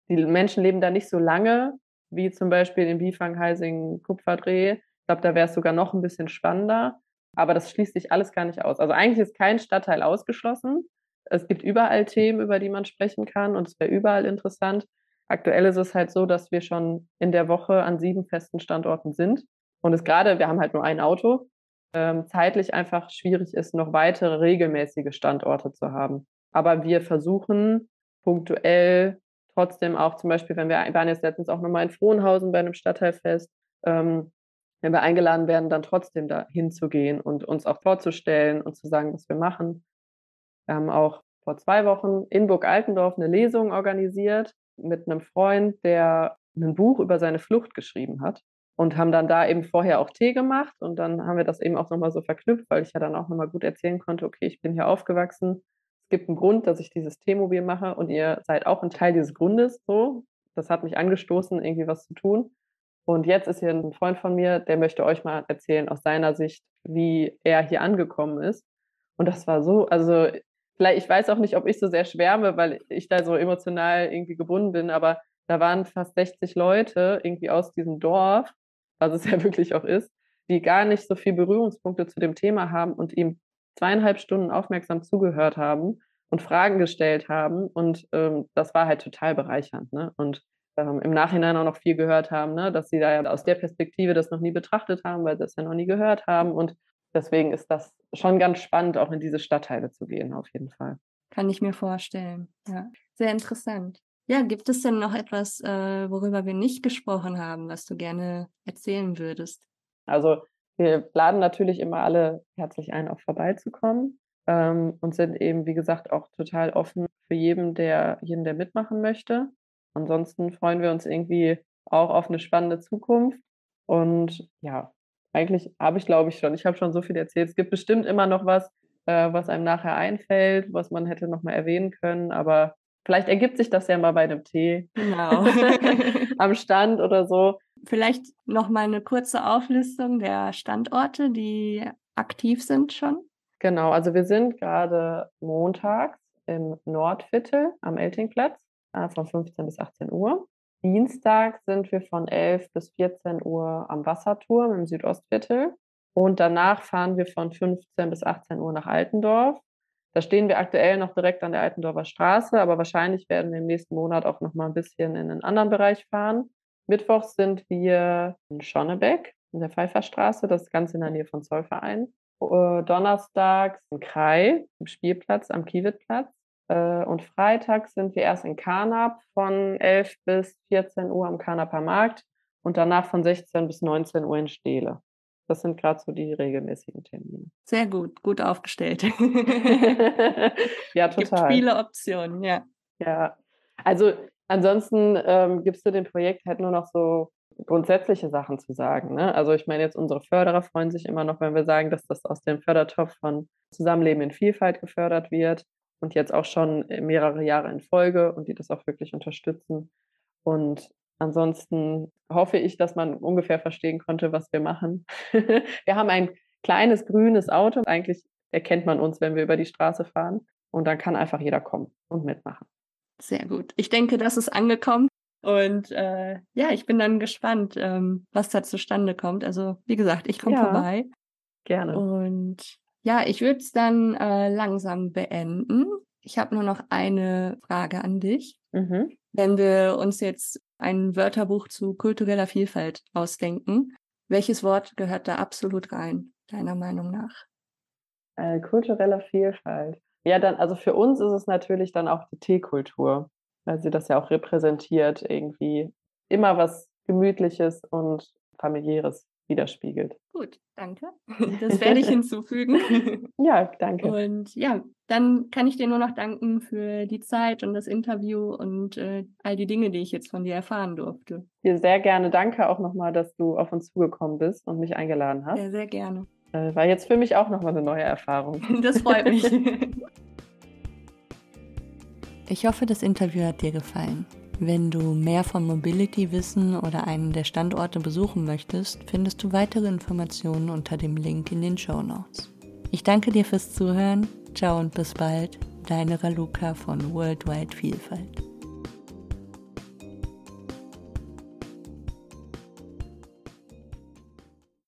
die Menschen leben da nicht so lange, wie zum Beispiel in Bifang, Heising, Kupferdreh. Ich glaube, da wäre es sogar noch ein bisschen spannender. Aber das schließt sich alles gar nicht aus. Also eigentlich ist kein Stadtteil ausgeschlossen. Es gibt überall Themen, über die man sprechen kann und es wäre überall interessant. Aktuell ist es halt so, dass wir schon in der Woche an sieben festen Standorten sind. Und es gerade, wir haben halt nur ein Auto zeitlich einfach schwierig ist, noch weitere regelmäßige Standorte zu haben. Aber wir versuchen punktuell trotzdem auch zum Beispiel, wenn wir, waren jetzt letztens auch nochmal in Frohnhausen bei einem Stadtteilfest, ähm, wenn wir eingeladen werden, dann trotzdem da hinzugehen und uns auch vorzustellen und zu sagen, was wir machen. Wir haben auch vor zwei Wochen in Burg Altendorf eine Lesung organisiert mit einem Freund, der ein Buch über seine Flucht geschrieben hat. Und haben dann da eben vorher auch Tee gemacht und dann haben wir das eben auch nochmal so verknüpft, weil ich ja dann auch nochmal gut erzählen konnte, okay, ich bin hier aufgewachsen, es gibt einen Grund, dass ich dieses Teemobil mache und ihr seid auch ein Teil dieses Grundes so. Das hat mich angestoßen, irgendwie was zu tun. Und jetzt ist hier ein Freund von mir, der möchte euch mal erzählen aus seiner Sicht, wie er hier angekommen ist. Und das war so, also vielleicht, ich weiß auch nicht, ob ich so sehr schwärme, weil ich da so emotional irgendwie gebunden bin, aber da waren fast 60 Leute irgendwie aus diesem Dorf, was es ja wirklich auch ist, die gar nicht so viel Berührungspunkte zu dem Thema haben und ihm zweieinhalb Stunden aufmerksam zugehört haben und Fragen gestellt haben. Und ähm, das war halt total bereichernd. Ne? Und ähm, im Nachhinein auch noch viel gehört haben, ne? dass sie da ja aus der Perspektive das noch nie betrachtet haben, weil sie das ja noch nie gehört haben. Und deswegen ist das schon ganz spannend, auch in diese Stadtteile zu gehen, auf jeden Fall. Kann ich mir vorstellen. Ja, sehr interessant. Ja, gibt es denn noch etwas, äh, worüber wir nicht gesprochen haben, was du gerne erzählen würdest? Also wir laden natürlich immer alle herzlich ein, auch vorbeizukommen ähm, und sind eben, wie gesagt, auch total offen für jeden, der, jeden, der mitmachen möchte. Ansonsten freuen wir uns irgendwie auch auf eine spannende Zukunft. Und ja, eigentlich habe ich, glaube ich, schon, ich habe schon so viel erzählt. Es gibt bestimmt immer noch was, äh, was einem nachher einfällt, was man hätte noch mal erwähnen können. Aber vielleicht ergibt sich das ja mal bei einem Tee. Genau. Am Stand oder so. Vielleicht noch mal eine kurze Auflistung der Standorte, die aktiv sind schon. Genau, also wir sind gerade montags im Nordviertel am Eltingplatz äh, von 15 bis 18 Uhr. Dienstag sind wir von 11 bis 14 Uhr am Wasserturm im Südostviertel. Und danach fahren wir von 15 bis 18 Uhr nach Altendorf. Da stehen wir aktuell noch direkt an der Altendorfer Straße, aber wahrscheinlich werden wir im nächsten Monat auch noch mal ein bisschen in einen anderen Bereich fahren. Mittwochs sind wir in Schonnebeck in der Pfeifferstraße, das ist ganz in der Nähe von Zollverein. Äh, donnerstags in Krai, im Spielplatz am Kiewittplatz. Äh, und freitags sind wir erst in Karnap von 11 bis 14 Uhr am Karnaper Markt und danach von 16 bis 19 Uhr in Steele. Das sind gerade so die regelmäßigen Termine. Sehr gut, gut aufgestellt. ja, total. Gibt viele Optionen, ja. Ja, also Ansonsten ähm, gibt es zu dem Projekt halt nur noch so grundsätzliche Sachen zu sagen. Ne? Also ich meine jetzt, unsere Förderer freuen sich immer noch, wenn wir sagen, dass das aus dem Fördertopf von Zusammenleben in Vielfalt gefördert wird und jetzt auch schon mehrere Jahre in Folge und die das auch wirklich unterstützen. Und ansonsten hoffe ich, dass man ungefähr verstehen konnte, was wir machen. wir haben ein kleines grünes Auto. Eigentlich erkennt man uns, wenn wir über die Straße fahren. Und dann kann einfach jeder kommen und mitmachen. Sehr gut. Ich denke, das ist angekommen. Und äh, ja, ich bin dann gespannt, ähm, was da zustande kommt. Also, wie gesagt, ich komme ja, vorbei. Gerne. Und ja, ich würde es dann äh, langsam beenden. Ich habe nur noch eine Frage an dich. Mhm. Wenn wir uns jetzt ein Wörterbuch zu kultureller Vielfalt ausdenken, welches Wort gehört da absolut rein, deiner Meinung nach? Äh, kultureller Vielfalt. Ja, dann, also für uns ist es natürlich dann auch die Teekultur, weil sie das ja auch repräsentiert, irgendwie immer was Gemütliches und Familiäres widerspiegelt. Gut, danke. Das werde ich hinzufügen. ja, danke. Und ja, dann kann ich dir nur noch danken für die Zeit und das Interview und äh, all die Dinge, die ich jetzt von dir erfahren durfte. Dir sehr gerne. Danke auch nochmal, dass du auf uns zugekommen bist und mich eingeladen hast. Sehr, sehr gerne. Äh, war jetzt für mich auch nochmal eine neue Erfahrung. Das freut mich. Ich hoffe, das Interview hat dir gefallen. Wenn du mehr von Mobility wissen oder einen der Standorte besuchen möchtest, findest du weitere Informationen unter dem Link in den Show Notes. Ich danke dir fürs Zuhören. Ciao und bis bald. Deine Raluca von Worldwide Vielfalt.